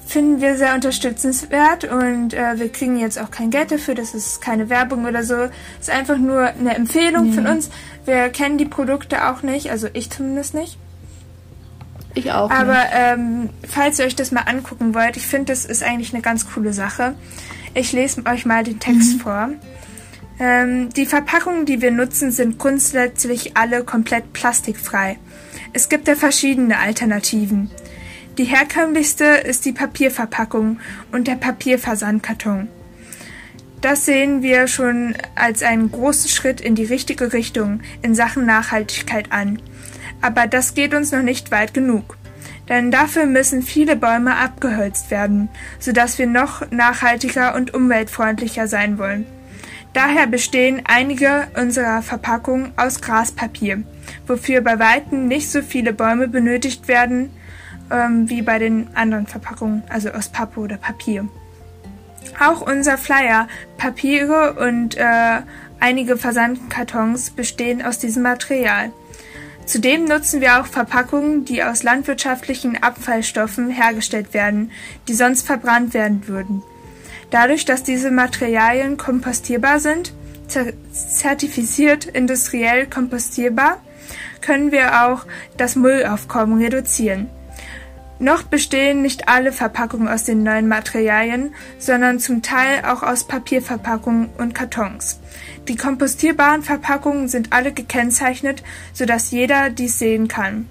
finden wir sehr unterstützenswert und äh, wir kriegen jetzt auch kein Geld dafür, das ist keine Werbung oder so. Es ist einfach nur eine Empfehlung mhm. von uns. Wir kennen die Produkte auch nicht, also ich zumindest nicht. Ich auch. Aber ähm, falls ihr euch das mal angucken wollt, ich finde, das ist eigentlich eine ganz coole Sache. Ich lese euch mal den Text mhm. vor. Ähm, die Verpackungen, die wir nutzen, sind grundsätzlich alle komplett plastikfrei. Es gibt ja verschiedene Alternativen. Die herkömmlichste ist die Papierverpackung und der Papierversandkarton. Das sehen wir schon als einen großen Schritt in die richtige Richtung in Sachen Nachhaltigkeit an. Aber das geht uns noch nicht weit genug. Denn dafür müssen viele Bäume abgeholzt werden, sodass wir noch nachhaltiger und umweltfreundlicher sein wollen. Daher bestehen einige unserer Verpackungen aus Graspapier, wofür bei weitem nicht so viele Bäume benötigt werden ähm, wie bei den anderen Verpackungen, also aus Pappe oder Papier. Auch unser Flyer, Papiere und äh, einige Versandkartons bestehen aus diesem Material. Zudem nutzen wir auch Verpackungen, die aus landwirtschaftlichen Abfallstoffen hergestellt werden, die sonst verbrannt werden würden. Dadurch, dass diese Materialien kompostierbar sind, zertifiziert industriell kompostierbar, können wir auch das Müllaufkommen reduzieren. Noch bestehen nicht alle Verpackungen aus den neuen Materialien, sondern zum Teil auch aus Papierverpackungen und Kartons. Die kompostierbaren Verpackungen sind alle gekennzeichnet, sodass jeder dies sehen kann.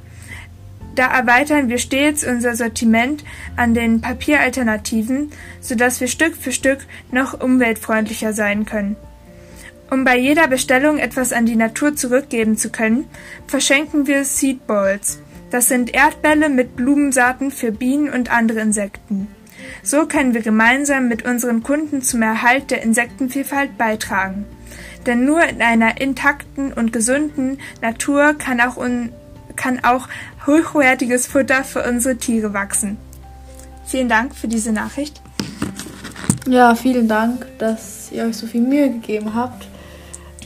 Da erweitern wir stets unser Sortiment an den Papieralternativen, sodass wir Stück für Stück noch umweltfreundlicher sein können. Um bei jeder Bestellung etwas an die Natur zurückgeben zu können, verschenken wir Seed Balls. Das sind Erdbälle mit Blumensaaten für Bienen und andere Insekten. So können wir gemeinsam mit unseren Kunden zum Erhalt der Insektenvielfalt beitragen. Denn nur in einer intakten und gesunden Natur kann auch, kann auch hochwertiges Futter für unsere Tiere wachsen. Vielen Dank für diese Nachricht. Ja, vielen Dank, dass ihr euch so viel Mühe gegeben habt.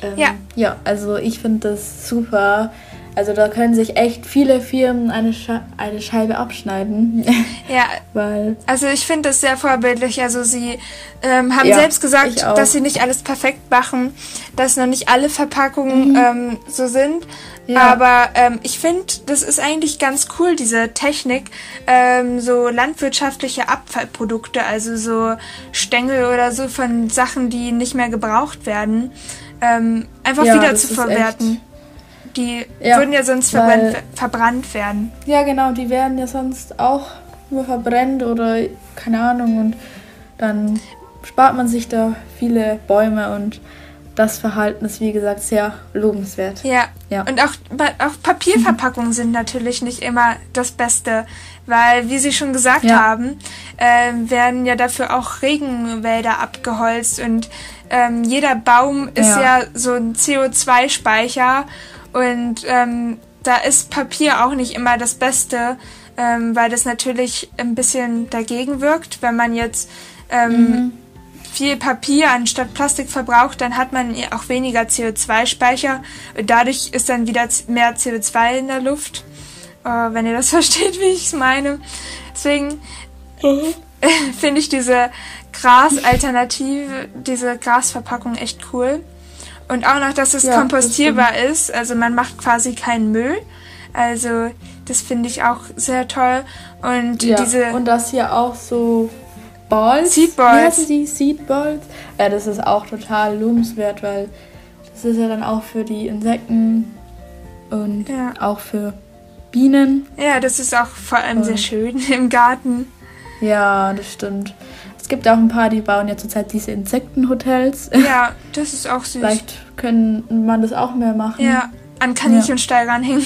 Ähm, ja. Ja, also ich finde das super, also da können sich echt viele Firmen eine, Sche eine Scheibe abschneiden. Ja. Weil also ich finde das sehr vorbildlich. Also sie ähm, haben ja, selbst gesagt, dass sie nicht alles perfekt machen, dass noch nicht alle Verpackungen mhm. ähm, so sind. Ja. Aber ähm, ich finde, das ist eigentlich ganz cool, diese Technik, ähm, so landwirtschaftliche Abfallprodukte, also so Stängel oder so von Sachen, die nicht mehr gebraucht werden, ähm, einfach ja, wieder zu verwerten. Die ja, würden ja sonst verbrannt, verbrannt werden. Ja, genau, die werden ja sonst auch nur verbrennt oder keine Ahnung und dann spart man sich da viele Bäume und das Verhalten ist wie gesagt sehr lobenswert. Ja. ja. Und auch, auch Papierverpackungen sind natürlich nicht immer das Beste, weil, wie Sie schon gesagt ja. haben, äh, werden ja dafür auch Regenwälder abgeholzt und ähm, jeder Baum ist ja, ja so ein CO2-Speicher und ähm, da ist Papier auch nicht immer das Beste, ähm, weil das natürlich ein bisschen dagegen wirkt. Wenn man jetzt ähm, mhm. viel Papier anstatt Plastik verbraucht, dann hat man auch weniger CO2-Speicher. Dadurch ist dann wieder mehr CO2 in der Luft. Äh, wenn ihr das versteht, wie ich es meine. Deswegen mhm. finde ich diese Gras-Alternative, diese Grasverpackung echt cool. Und auch noch, dass es ja, kompostierbar ist. Also man macht quasi keinen Müll. Also das finde ich auch sehr toll. Und ja, diese. Und das hier auch so Balls. Seed Balls. die Seed Balls. Ja, das ist auch total lobenswert, weil das ist ja dann auch für die Insekten und ja. auch für Bienen. Ja, das ist auch vor allem und sehr schön im Garten. Ja, das stimmt. Es gibt auch ein paar, die bauen ja zurzeit diese Insektenhotels. Ja, das ist auch süß. Vielleicht können man das auch mehr machen. Ja, an Kaninchenstall ja. ranhängen.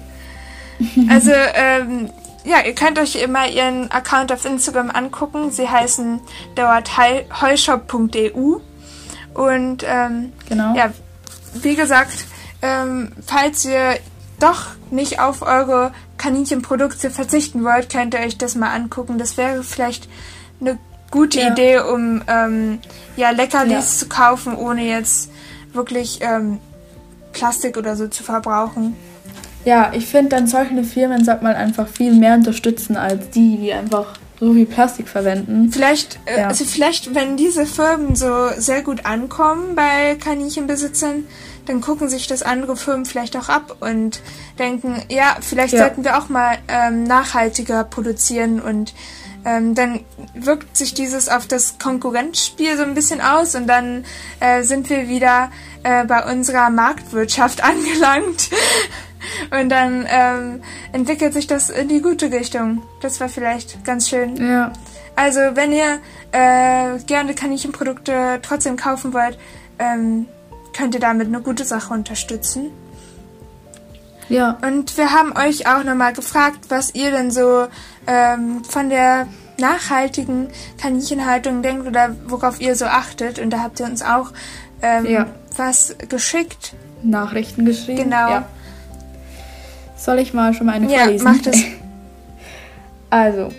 also, ähm, ja, ihr könnt euch immer ihren Account auf Instagram angucken. Sie heißen dort heushop.eu. Und ähm, genau. ja, wie gesagt, ähm, falls ihr doch nicht auf eure Kaninchenprodukte verzichten wollt, könnt ihr euch das mal angucken. Das wäre vielleicht eine gute ja. Idee, um ähm, ja Leckerlis ja. zu kaufen, ohne jetzt wirklich ähm, Plastik oder so zu verbrauchen. Ja, ich finde, dann solche Firmen sollte man einfach viel mehr unterstützen als die, die einfach so viel Plastik verwenden. Vielleicht, äh, ja. also vielleicht, wenn diese Firmen so sehr gut ankommen bei Kaninchenbesitzern, dann gucken sich das andere Firmen vielleicht auch ab und denken, ja, vielleicht ja. sollten wir auch mal ähm, nachhaltiger produzieren und ähm, dann wirkt sich dieses auf das Konkurrenzspiel so ein bisschen aus und dann äh, sind wir wieder äh, bei unserer Marktwirtschaft angelangt. Und dann ähm, entwickelt sich das in die gute Richtung. Das war vielleicht ganz schön. Ja. Also, wenn ihr äh, gerne Kaninchenprodukte trotzdem kaufen wollt, ähm, könnt ihr damit eine gute Sache unterstützen. Ja. Und wir haben euch auch nochmal gefragt, was ihr denn so ähm, von der nachhaltigen Kaninchenhaltung denkt oder worauf ihr so achtet. Und da habt ihr uns auch ähm, Ja. was geschickt. Nachrichten geschrieben. Genau. Ja. Soll ich mal schon mal eine Ja, vorlesen? mach das. Also,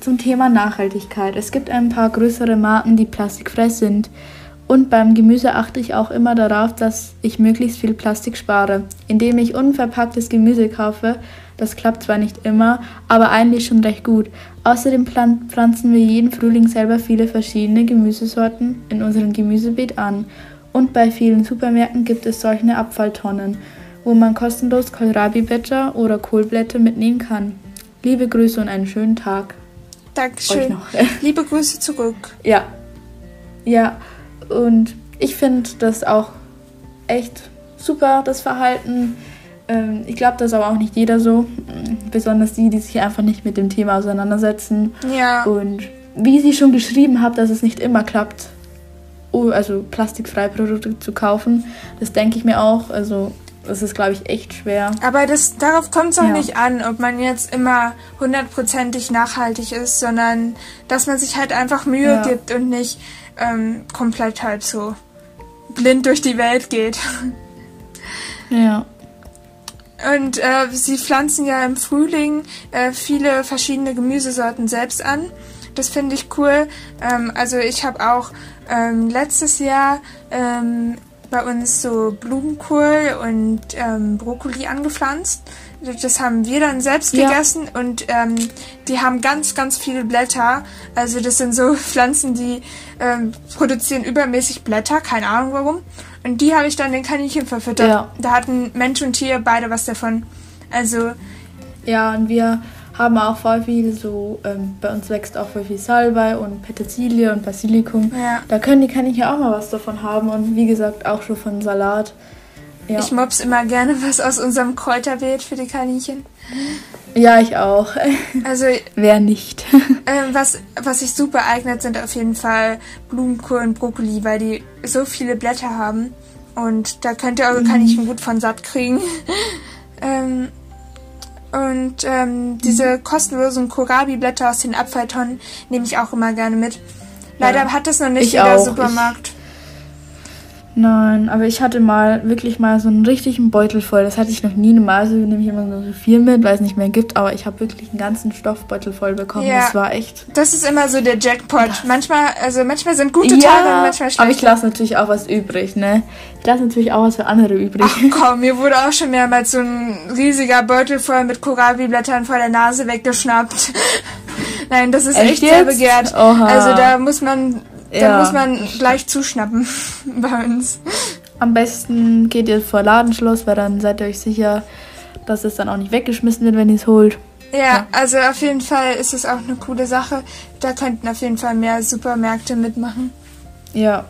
zum Thema Nachhaltigkeit. Es gibt ein paar größere Marken, die plastikfrei sind. Und beim Gemüse achte ich auch immer darauf, dass ich möglichst viel Plastik spare. Indem ich unverpacktes Gemüse kaufe, das klappt zwar nicht immer, aber eigentlich schon recht gut. Außerdem pflanzen wir jeden Frühling selber viele verschiedene Gemüsesorten in unserem Gemüsebeet an. Und bei vielen Supermärkten gibt es solche Abfalltonnen, wo man kostenlos Kohlrabi-Blätter oder Kohlblätter mitnehmen kann. Liebe Grüße und einen schönen Tag. Euch Dankeschön. noch. Liebe Grüße zurück. Ja. Ja, und ich finde das auch echt super, das Verhalten. Ähm, ich glaube, das ist aber auch nicht jeder so. Mm, Besonders die, die sich einfach nicht mit dem Thema auseinandersetzen. Ja. Und wie sie schon geschrieben hat, dass es nicht immer klappt, also plastikfreie Produkte zu kaufen, das denke ich mir auch. Also, das ist, glaube ich, echt schwer. Aber das, darauf kommt es auch Ja. nicht an, ob man jetzt immer hundertprozentig nachhaltig ist, sondern dass man sich halt einfach Mühe Ja. gibt und nicht ähm, komplett halt so blind durch die Welt geht. Ja. Und äh, sie pflanzen ja im Frühling äh, viele verschiedene Gemüsesorten selbst an. Das finde ich cool. Ähm, also ich habe auch ähm, letztes Jahr ähm, bei uns so Blumenkohl und ähm, Brokkoli angepflanzt. Das haben wir dann selbst Ja. gegessen und ähm, die haben ganz, ganz viele Blätter. Also das sind so Pflanzen, die ähm, produzieren übermäßig Blätter, keine Ahnung warum. Und die habe ich dann den Kaninchen verfüttert. Ja. Da hatten Mensch und Tier beide was davon. Also, Ja, und wir haben auch voll viel so, ähm, bei uns wächst auch voll viel Salbei und Petersilie und Basilikum. Ja. Da können die Kaninchen auch mal was davon haben und wie gesagt auch schon von Salat. Ja, ich mobs immer gerne was aus unserem Kräuterbeet für die Kaninchen. ja ich auch. Also, Wer nicht? ähm, was, was sich super eignet, sind auf jeden Fall Blumenkohl und Brokkoli, weil die so viele Blätter haben. Und da könnt ihr eure Kaninchen gut von satt kriegen. ähm, und ähm, diese kostenlosen Kohlrabi-Blätter aus den Abfalltonnen nehme ich auch immer gerne mit. Leider Ja. hat das noch nicht Ich jeder auch. Supermarkt. Nein, aber ich hatte mal wirklich mal so einen richtigen Beutel voll. Das hatte ich noch nie. Normalerweise nehme ich immer nur so viel mit, weil es nicht mehr gibt. Aber ich habe wirklich einen ganzen Stoffbeutel voll bekommen. Ja. Das war echt. Das ist immer so der Jackpot. Manchmal, also manchmal sind gute Tage und manchmal schlechte. aber ich lasse natürlich auch was übrig, ne? Ich lasse natürlich auch was für andere übrig. Ach komm, mir wurde auch schon mehrmals so ein riesiger Beutel voll mit Kohlrabi-Blättern vor der Nase weggeschnappt. Nein, das ist echt, Echt sehr begehrt. Oha. Also da muss man, da Ja. muss man gleich zuschnappen bei uns. Am besten geht ihr vor Ladenschluss, weil dann seid ihr euch sicher, dass es dann auch nicht weggeschmissen wird, wenn ihr es holt. Ja, also auf jeden Fall ist es auch eine coole Sache. Da könnten auf jeden Fall mehr Supermärkte mitmachen. Ja.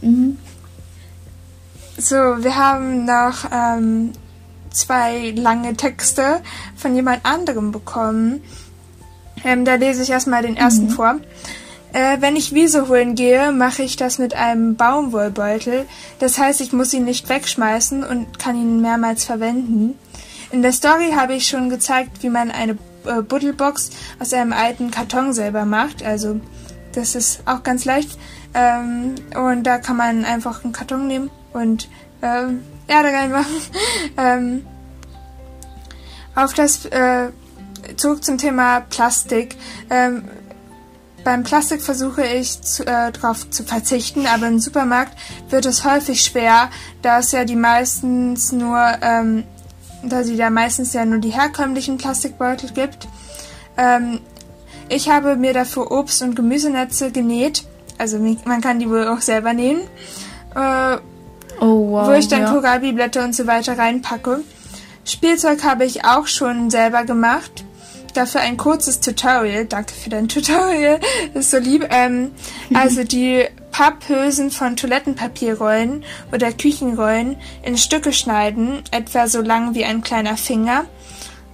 Mhm. So, wir haben noch ähm, zwei lange Texte von jemand anderem bekommen. Ähm, da lese ich erstmal den ersten vor. Äh, wenn ich Wiese holen gehe, mache ich das mit einem Baumwollbeutel. Das heißt, ich muss ihn nicht wegschmeißen und kann ihn mehrmals verwenden. In der Story habe ich schon gezeigt, wie man eine äh, Buddelbox aus einem alten Karton selber macht. Also das ist auch ganz leicht. Ähm, und da kann man einfach einen Karton nehmen und ähm, Erde reinmachen. ähm, auf das äh, zurück zum Thema Plastik. Ähm, beim Plastik versuche ich zu, äh, darauf zu verzichten, aber im Supermarkt wird es häufig schwer, da es ja die meistens nur, ähm, da sie da meistens ja nur die herkömmlichen Plastikbeutel gibt. Ähm, ich habe mir dafür Obst- und Gemüsenetze genäht. Also man kann die wohl auch selber nähen. Äh, Oh wow. wo ich dann ja. Kohlrabi-Blätter und so weiter reinpacke. Spielzeug habe ich auch schon selber gemacht. Dafür ein kurzes Tutorial. Danke für dein Tutorial. Das ist so lieb. Ähm, also die Papphülsen von Toilettenpapierrollen oder Küchenrollen in Stücke schneiden, etwa so lang wie ein kleiner Finger.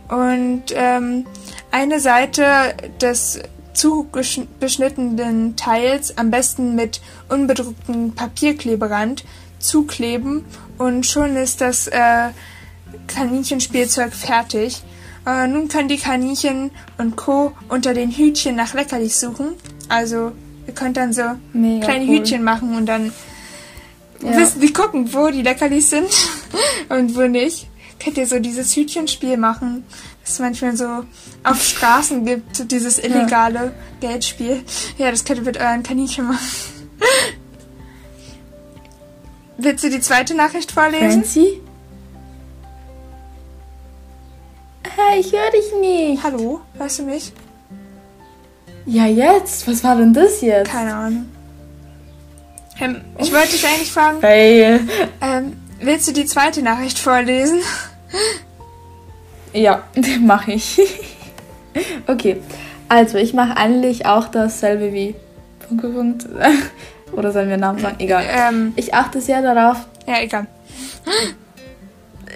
Und ähm, eine Seite des zugeschnittenen Teils am besten mit unbedrucktem Papierkleberand zukleben und schon ist das äh, Kaninchenspielzeug fertig. Äh, nun können die Kaninchen und Co. unter den Hütchen nach Leckerlis suchen. Also ihr könnt dann so Mega kleine cool. Hütchen machen und dann ja. wissen die gucken, wo die Leckerlis sind und wo nicht. Könnt ihr so dieses Hütchenspiel machen, das manchmal so auf Straßen gibt, dieses illegale ja. Geldspiel. Ja, das könnt ihr mit euren Kaninchen machen. Willst du die zweite Nachricht vorlesen? Francie? Ich höre dich nicht. Hallo, hörst du mich? Ja, jetzt? Was war denn das jetzt? Keine Ahnung. Ähm, ich wollte dich eigentlich fragen. Hey. Ähm, willst du die zweite Nachricht vorlesen? Ja, mache ich. okay. Also, ich mache eigentlich auch dasselbe wie Punkt, Punkt. Oder sollen wir Namen sagen? Egal. Ähm, ich achte sehr darauf. Ja, egal.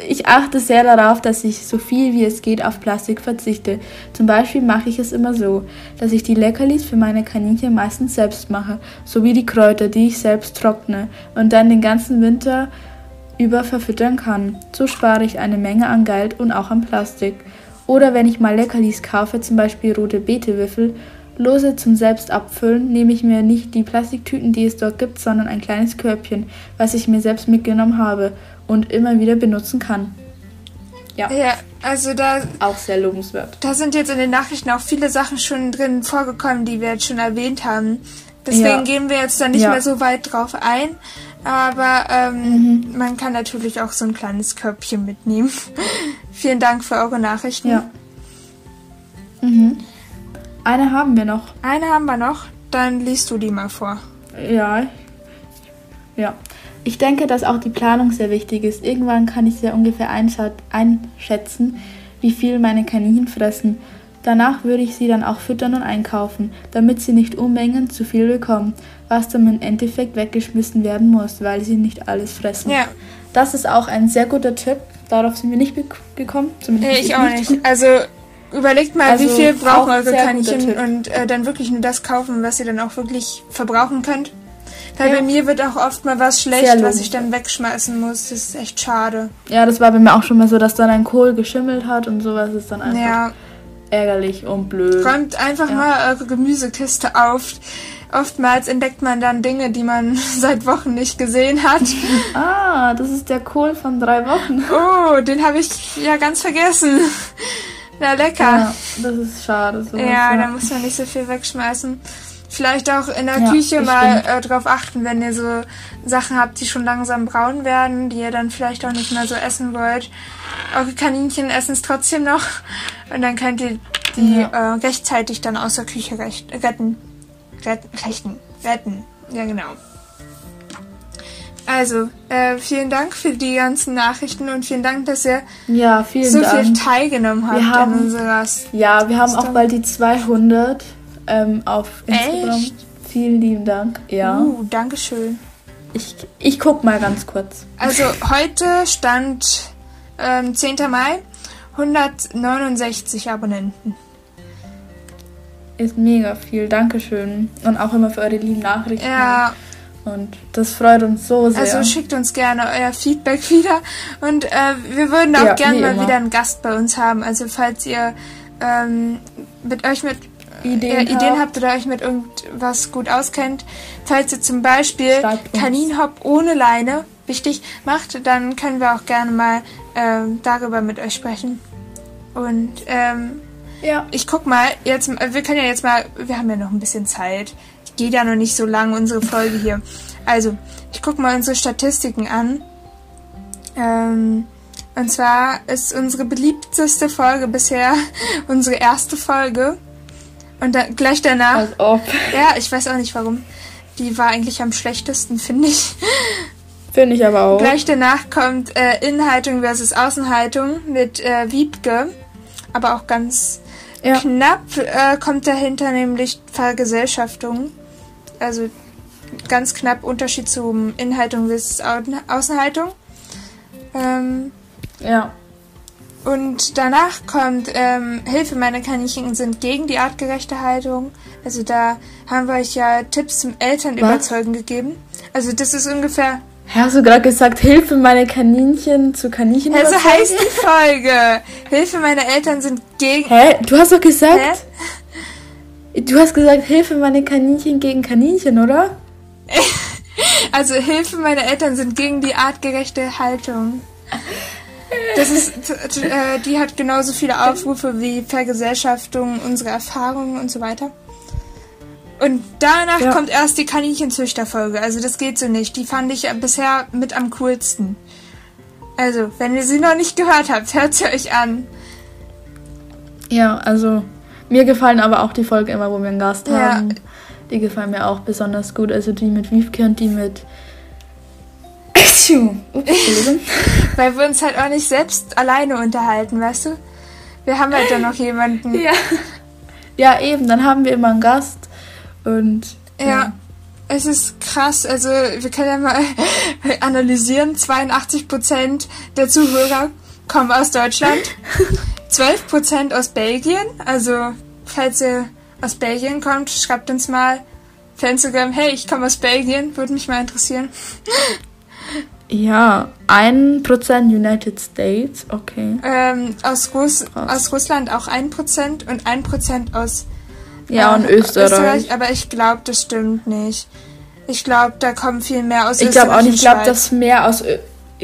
Ich achte sehr darauf, dass ich so viel wie es geht auf Plastik verzichte. Zum Beispiel mache ich es immer so, dass ich die Leckerlis für meine Kaninchen meistens selbst mache, sowie die Kräuter, die ich selbst trockne und dann den ganzen Winter über verfüttern kann. So spare ich eine Menge an Geld und auch an Plastik. Oder wenn ich mal Leckerlis kaufe, zum Beispiel rote Beetewürfel, lose zum Selbstabfüllen, nehme ich mir nicht die Plastiktüten, die es dort gibt, sondern ein kleines Körbchen, was ich mir selbst mitgenommen habe und immer wieder benutzen kann. Ja. Ja, also da. Auch sehr lobenswert. Da sind jetzt in den Nachrichten auch viele Sachen schon drin vorgekommen, die wir jetzt schon erwähnt haben. Deswegen ja. gehen wir jetzt da nicht ja. mehr so weit drauf ein. Aber ähm, mhm. man kann natürlich auch so ein kleines Körbchen mitnehmen. Vielen Dank für eure Nachrichten. Ja. Mhm. Eine haben wir noch. Eine haben wir noch. Dann liest du die mal vor. Ja. Ja. Ich denke, dass auch die Planung sehr wichtig ist. Irgendwann kann ich sehr ungefähr einschätzen, wie viel meine Kaninchen fressen. Danach würde ich sie dann auch füttern und einkaufen, damit sie nicht Unmengen zu viel bekommen, was dann im Endeffekt weggeschmissen werden muss, weil sie nicht alles fressen. Ja. Das ist auch ein sehr guter Tipp. Darauf sind wir nicht gekommen. Zumindest nee, ich, ich auch nicht. nicht. Also überlegt mal, also wie viel brauchen eure Kaninchen und äh, dann wirklich nur das kaufen, was ihr dann auch wirklich verbrauchen könnt. Weil ja. bei mir wird auch oft mal was schlecht, was ich dann wegschmeißen muss. Das ist echt schade. Ja, das war bei mir auch schon mal so, dass dann ein Kohl geschimmelt hat und sowas ist dann einfach. Ja ärgerlich und blöd. Räumt einfach ja. mal eure Gemüsekiste auf. Oftmals entdeckt man dann Dinge, die man seit Wochen nicht gesehen hat. ah, das ist der Kohl von drei Wochen. Oh, den habe ich ja ganz vergessen. Na lecker. Ja, das ist schade. Sowas, ja, ja, da muss man nicht so viel wegschmeißen. Vielleicht auch in der ja, Küche mal äh, drauf achten, wenn ihr so Sachen habt, die schon langsam braun werden, die ihr dann vielleicht auch nicht mehr so essen wollt. Eure Kaninchen essen es trotzdem noch und dann könnt ihr die ja. äh, rechtzeitig dann aus der Küche recht, retten. Retten. Rechten. Retten. Ja, genau. Also, äh, vielen Dank für die ganzen Nachrichten und vielen Dank, dass ihr ja, so Dank. viel teilgenommen habt wir haben, an unserer Ja, wir haben auch bald die 200 ähm, auf Instagram. Echt? Vielen lieben Dank. Ja. Uh, Dankeschön. Ich, ich guck mal ganz kurz. Also heute stand ähm, 10. Mai 169 Abonnenten. Ist mega viel. Dankeschön. Und auch immer für eure lieben Nachrichten. Ja. Und das freut uns so sehr. Also schickt uns gerne euer Feedback wieder. Und äh, wir würden auch ja, gerne mal immer. wieder einen Gast bei uns haben. Also falls ihr ähm, mit euch mit Ideen, äh, Ideen habt oder euch mit irgendwas gut auskennt, falls ihr zum Beispiel Kaninhop ohne Leine, wichtig, macht, dann können wir auch gerne mal ähm, darüber mit euch sprechen. Und ähm, ja. ich guck mal, jetzt, wir können ja jetzt mal, wir haben ja noch ein bisschen Zeit. Ich gehe ja noch nicht so lang unsere Folge hier. Also, ich guck mal unsere Statistiken an. Ähm, und zwar ist unsere beliebteste Folge bisher unsere erste Folge. Und dann gleich danach. Als ob. Ja, ich weiß auch nicht warum. Die war eigentlich am schlechtesten, finde ich. Finde ich aber auch. Gleich danach kommt äh, Innenhaltung versus Außenhaltung mit äh, Wiebke. Aber auch ganz ja. knapp äh, kommt dahinter nämlich Vergesellschaftung. Also ganz knapp Unterschied zum Inhaltung bis Außenhaltung. Ähm, Ja. Und danach kommt ähm, Hilfe, meine Kaninchen sind gegen die artgerechte Haltung. Also da haben wir euch ja Tipps zum Elternüberzeugen gegeben. Also das ist ungefähr... Hast du gerade gesagt, Hilfe, meine Kaninchen zu Kaninchen? Ja, so überzeugen? heißt die Folge. Hilfe, meine Eltern sind gegen... Hä? Du hast doch gesagt, Hä? du hast gesagt, Hilfe, meine Kaninchen gegen Kaninchen, oder? Also Hilfe, meine Eltern sind gegen die artgerechte Haltung. Das ist, äh, die hat genauso viele Aufrufe wie Vergesellschaftung, unsere Erfahrungen und so weiter. Und danach Ja. kommt erst die Kaninchenzüchterfolge. Also das geht so nicht. Die fand ich bisher mit am coolsten. Also, wenn ihr sie noch nicht gehört habt, hört sie euch an. Ja, also mir gefallen aber auch die Folgen immer, wo wir einen Gast Ja. haben. Die gefallen mir auch besonders gut. Also die mit Wiefke und die mit. Ups, Entschuldigung. Weil wir uns halt auch nicht selbst alleine unterhalten, weißt du? Wir haben halt dann noch jemanden. ja. ja, eben. Dann haben wir immer einen Gast. Und. Ja, es ist krass. Also, wir können ja mal analysieren. 82% der Zuhörer kommen aus Deutschland. 12% aus Belgien. Also, falls ihr aus Belgien kommt, schreibt uns mal auf Instagram, hey, ich komme aus Belgien. Würde mich mal interessieren. Ja, 1% United States, okay. Ähm, aus, Russ Krass. aus Russland auch 1% und 1% aus Ja, äh, und Österreich. Aber ich glaube, das stimmt nicht. Ich glaube, da kommen viel mehr aus Ich glaube auch Österreich nicht. Ich glaube, Schweiz. das mehr aus.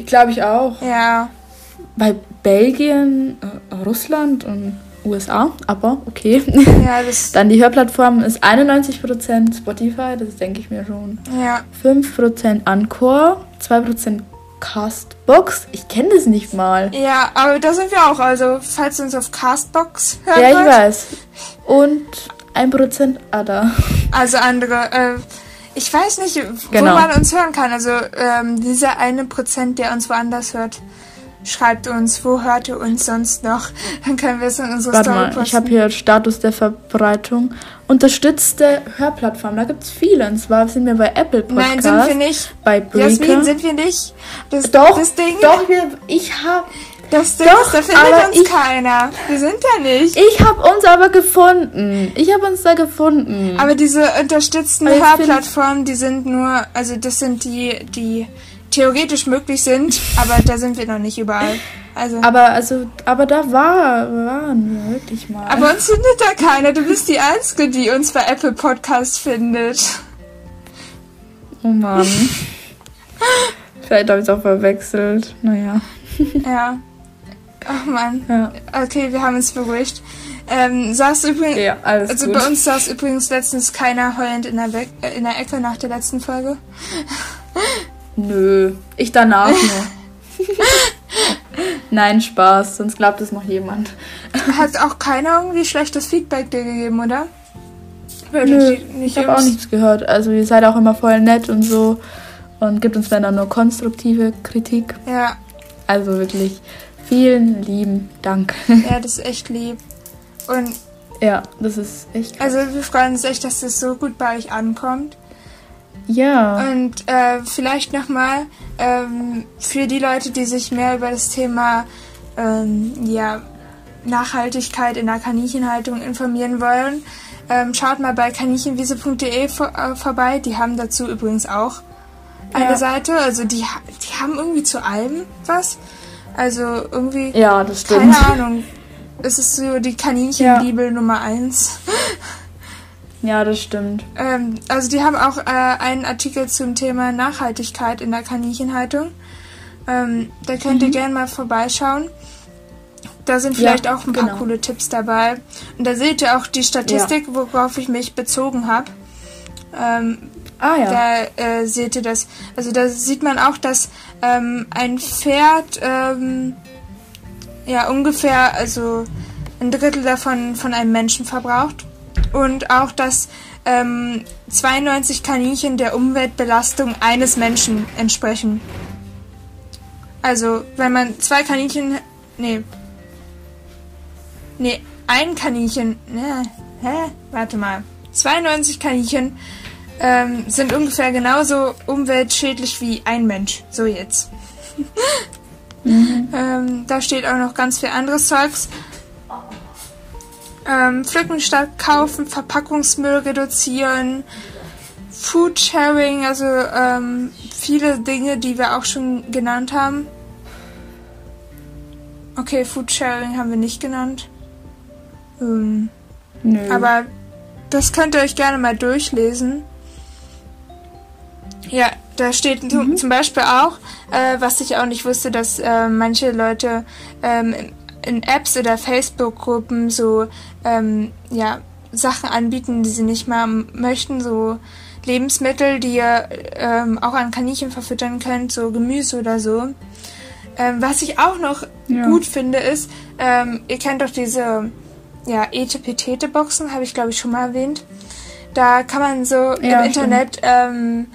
Glaube ich auch. Ja, Bei Belgien, äh, Russland und USA, aber okay. ja. Dann die Hörplattform ist 91% Spotify, das denke ich mir schon. Ja, 5% Anchor, 2% Castbox. Ich kenne das nicht mal. ja, aber da sind wir auch. Also, falls ihr uns auf Castbox hören Ja, ich wollt, weiß. Und 1% Ada. also andere, äh, ich weiß nicht, wo Genau. man uns hören kann. Also, ähm, dieser eine Prozent, der uns woanders hört, schreibt uns, wo hört ihr uns sonst noch? Dann können wir es in unsere Warte Story mal, posten. ich habe hier Status der Verbreitung. Unterstützte Hörplattform, da gibt es viele. Und zwar sind wir bei Apple Nein, Podcast, sind wir nicht. bei Breaker. Jasmin, sind wir nicht. Das, doch, das Ding, doch, wir, ich habe das Ding doch, ist, da findet aber uns ich- keiner. Wir sind da nicht. Ich habe uns aber gefunden. Ich habe uns da gefunden. Aber diese unterstützten Hörplattformen, die sind nur, also das sind die, die theoretisch möglich sind, aber da sind wir noch nicht überall. Also, aber also, aber da war, waren wir wirklich mal. aber uns findet da keiner. Du bist die Einzige, die uns bei Apple Podcast findet. oh Mann. Vielleicht habe ich es auch verwechselt. Naja. Ja. Ach man. Ja, Okay, wir haben uns beruhigt. Ähm, saß übrigens, ja alles also gut. bei uns saß übrigens letztens keiner heulend in der, Be äh, in der Ecke nach der letzten Folge. Nö, ich danach nur. Nein, Spaß, sonst glaubt es noch jemand. Hat auch keiner irgendwie schlechtes Feedback dir gegeben, oder? Weil Nö, ich habe auch nichts gehört. Also ihr seid auch immer voll nett und so und gibt uns wenn dann nur konstruktive Kritik. Ja, Also wirklich vielen lieben Dank. ja, das ist echt lieb. Und ja, das ist echt krass. also wir freuen uns echt, dass das so gut bei euch ankommt. Ja, Und äh, vielleicht nochmal ähm, für die Leute, die sich mehr über das Thema ähm, ja, Nachhaltigkeit in der Kaninchenhaltung informieren wollen, ähm, schaut mal bei kaninchenwiese.de vor, äh, vorbei. Die haben dazu übrigens auch eine Ja. Seite. Also die, die haben irgendwie zu allem was. Also irgendwie, ja, das stimmt. keine Ahnung. Es ist so die Kaninchenbibel Nummer eins. Ja, das stimmt. Ähm, also die haben auch äh, einen Artikel zum Thema Nachhaltigkeit in der Kaninchenhaltung. Ähm, da könnt ihr gerne mal vorbeischauen. Da sind Mhm. Ja, vielleicht auch ein paar genau. coole Tipps dabei. Und da seht ihr auch die Statistik, worauf ich mich bezogen habe. Ähm, Ah ja. Da äh, seht ihr das. Also da sieht man auch, dass ähm, ein Pferd ähm, ja ungefähr also ein Drittel davon von einem Menschen verbraucht. Und auch, dass ähm, 92 Kaninchen der Umweltbelastung eines Menschen entsprechen. Also, wenn man zwei Kaninchen. Nee. Nee, ein Kaninchen. Ne, hä? Warte mal. 92 Kaninchen ähm, sind ungefähr genauso umweltschädlich wie ein Mensch. So jetzt. mhm. ähm, da steht auch noch ganz viel anderes Zeugs. Ähm, pflücken statt kaufen, Verpackungsmüll reduzieren, Food Sharing, also ähm, viele Dinge, die wir auch schon genannt haben. Okay, Food Sharing haben wir nicht genannt. Ähm, Nö. Aber das könnt ihr euch gerne mal durchlesen. Ja, da steht mhm. zum Beispiel auch, äh, was ich auch nicht wusste, dass äh, manche Leute ähm, in Apps oder Facebook-Gruppen so ähm, ja, Sachen anbieten, die sie nicht mal möchten, so Lebensmittel, die ihr ähm, auch an Kaninchen verfüttern könnt, so Gemüse oder so. Ähm, was ich auch noch ja. gut finde, ist, ähm, ihr kennt doch diese ja, Etepetete-Boxen, habe ich glaube ich schon mal erwähnt. Da kann man so ja, im Internet ähm,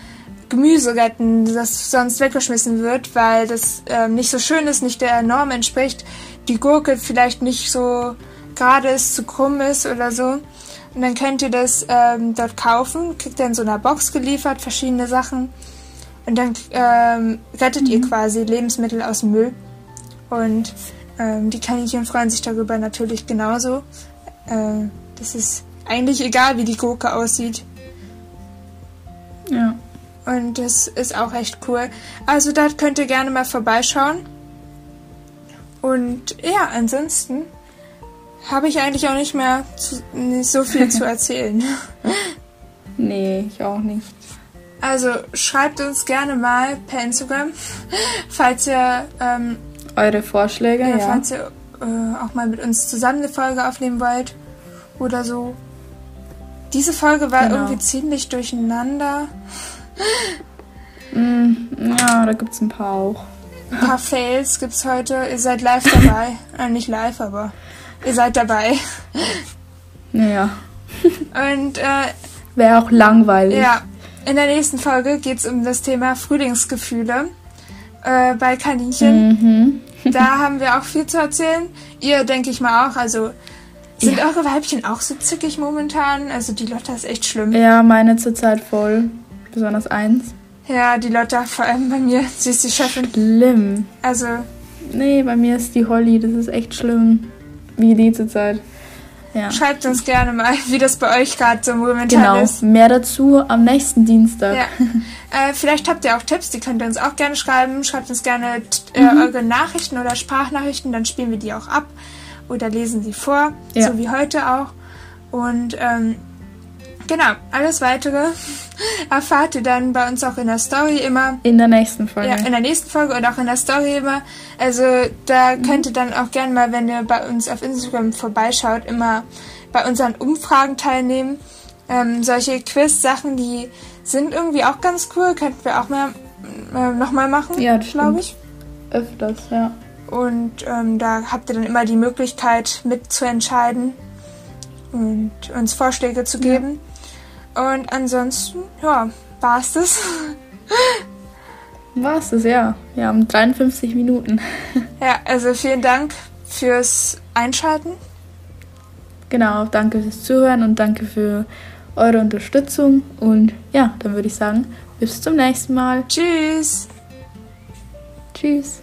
Gemüse retten, das sonst weggeschmissen wird, weil das ähm, nicht so schön ist, nicht der Norm entspricht. Die Gurke vielleicht nicht so gerade ist, zu krumm ist oder so. Und dann könnt ihr das ähm, dort kaufen, kriegt ihr in so einer Box geliefert, verschiedene Sachen. Und dann ähm, rettet mhm. ihr quasi Lebensmittel aus dem Müll. Und ähm, die Kaninchen freuen sich darüber natürlich genauso. Äh, das ist eigentlich egal, wie die Gurke aussieht. Ja. Und das ist auch echt cool. Also da könnt ihr gerne mal vorbeischauen. Und ja, ansonsten habe ich eigentlich auch nicht mehr zu, nicht so viel zu erzählen. nee, ich auch nicht. Also schreibt uns gerne mal per Instagram, falls ihr ähm, eure Vorschläge, ja, ja. falls ihr äh, auch mal mit uns zusammen eine Folge aufnehmen wollt oder so. Diese Folge war genau. irgendwie ziemlich durcheinander. Mm, ja, da gibt es ein paar auch. Ein paar Fails gibt es heute. Ihr seid live dabei. äh, nicht live, aber ihr seid dabei. Naja. Und äh, wäre auch langweilig. Ja. In der nächsten Folge geht es um das Thema Frühlingsgefühle äh, bei Kaninchen. Mhm. da haben wir auch viel zu erzählen. Ihr denke ich mal auch. Also sind ja. eure Weibchen auch so zickig momentan? Also die Lotta ist echt schlimm. Ja, meine zurzeit voll. Besonders eins. Ja, die Lotta, vor allem bei mir. Sie ist die Chefin. Schlimm. Also. Nee, bei mir ist die Holly. Das ist echt schlimm. Wie die zurzeit. Ja. Schreibt uns gerne mal, wie das bei euch gerade so momentan genau. ist. Genau, mehr dazu am nächsten Dienstag. Ja. Äh, vielleicht habt ihr auch Tipps, die könnt ihr uns auch gerne schreiben. Schreibt uns gerne äh, mhm. eure Nachrichten oder Sprachnachrichten, dann spielen wir die auch ab oder lesen sie vor, ja. so wie heute auch. Und ähm, genau, alles weitere erfahrt ihr dann bei uns auch in der Story immer. In der nächsten Folge. Ja, in der nächsten Folge und auch in der Story immer. Also da könnt ihr dann auch gerne mal, wenn ihr bei uns auf Instagram vorbeischaut, immer bei unseren Umfragen teilnehmen. Ähm, solche Quiz-Sachen, die sind irgendwie auch ganz cool. Könnten wir auch mal äh, nochmal machen, ja, glaube ich. Öfters, ja. Und ähm, da habt ihr dann immer die Möglichkeit mitzuentscheiden und uns Vorschläge zu geben. Ja. Und ansonsten, ja, war es das. War es das, ja. Wir haben 53 Minuten. ja, also vielen Dank fürs Einschalten. Genau, danke fürs Zuhören und danke für eure Unterstützung. Und ja, dann würde ich sagen, bis zum nächsten Mal. Tschüss. Tschüss.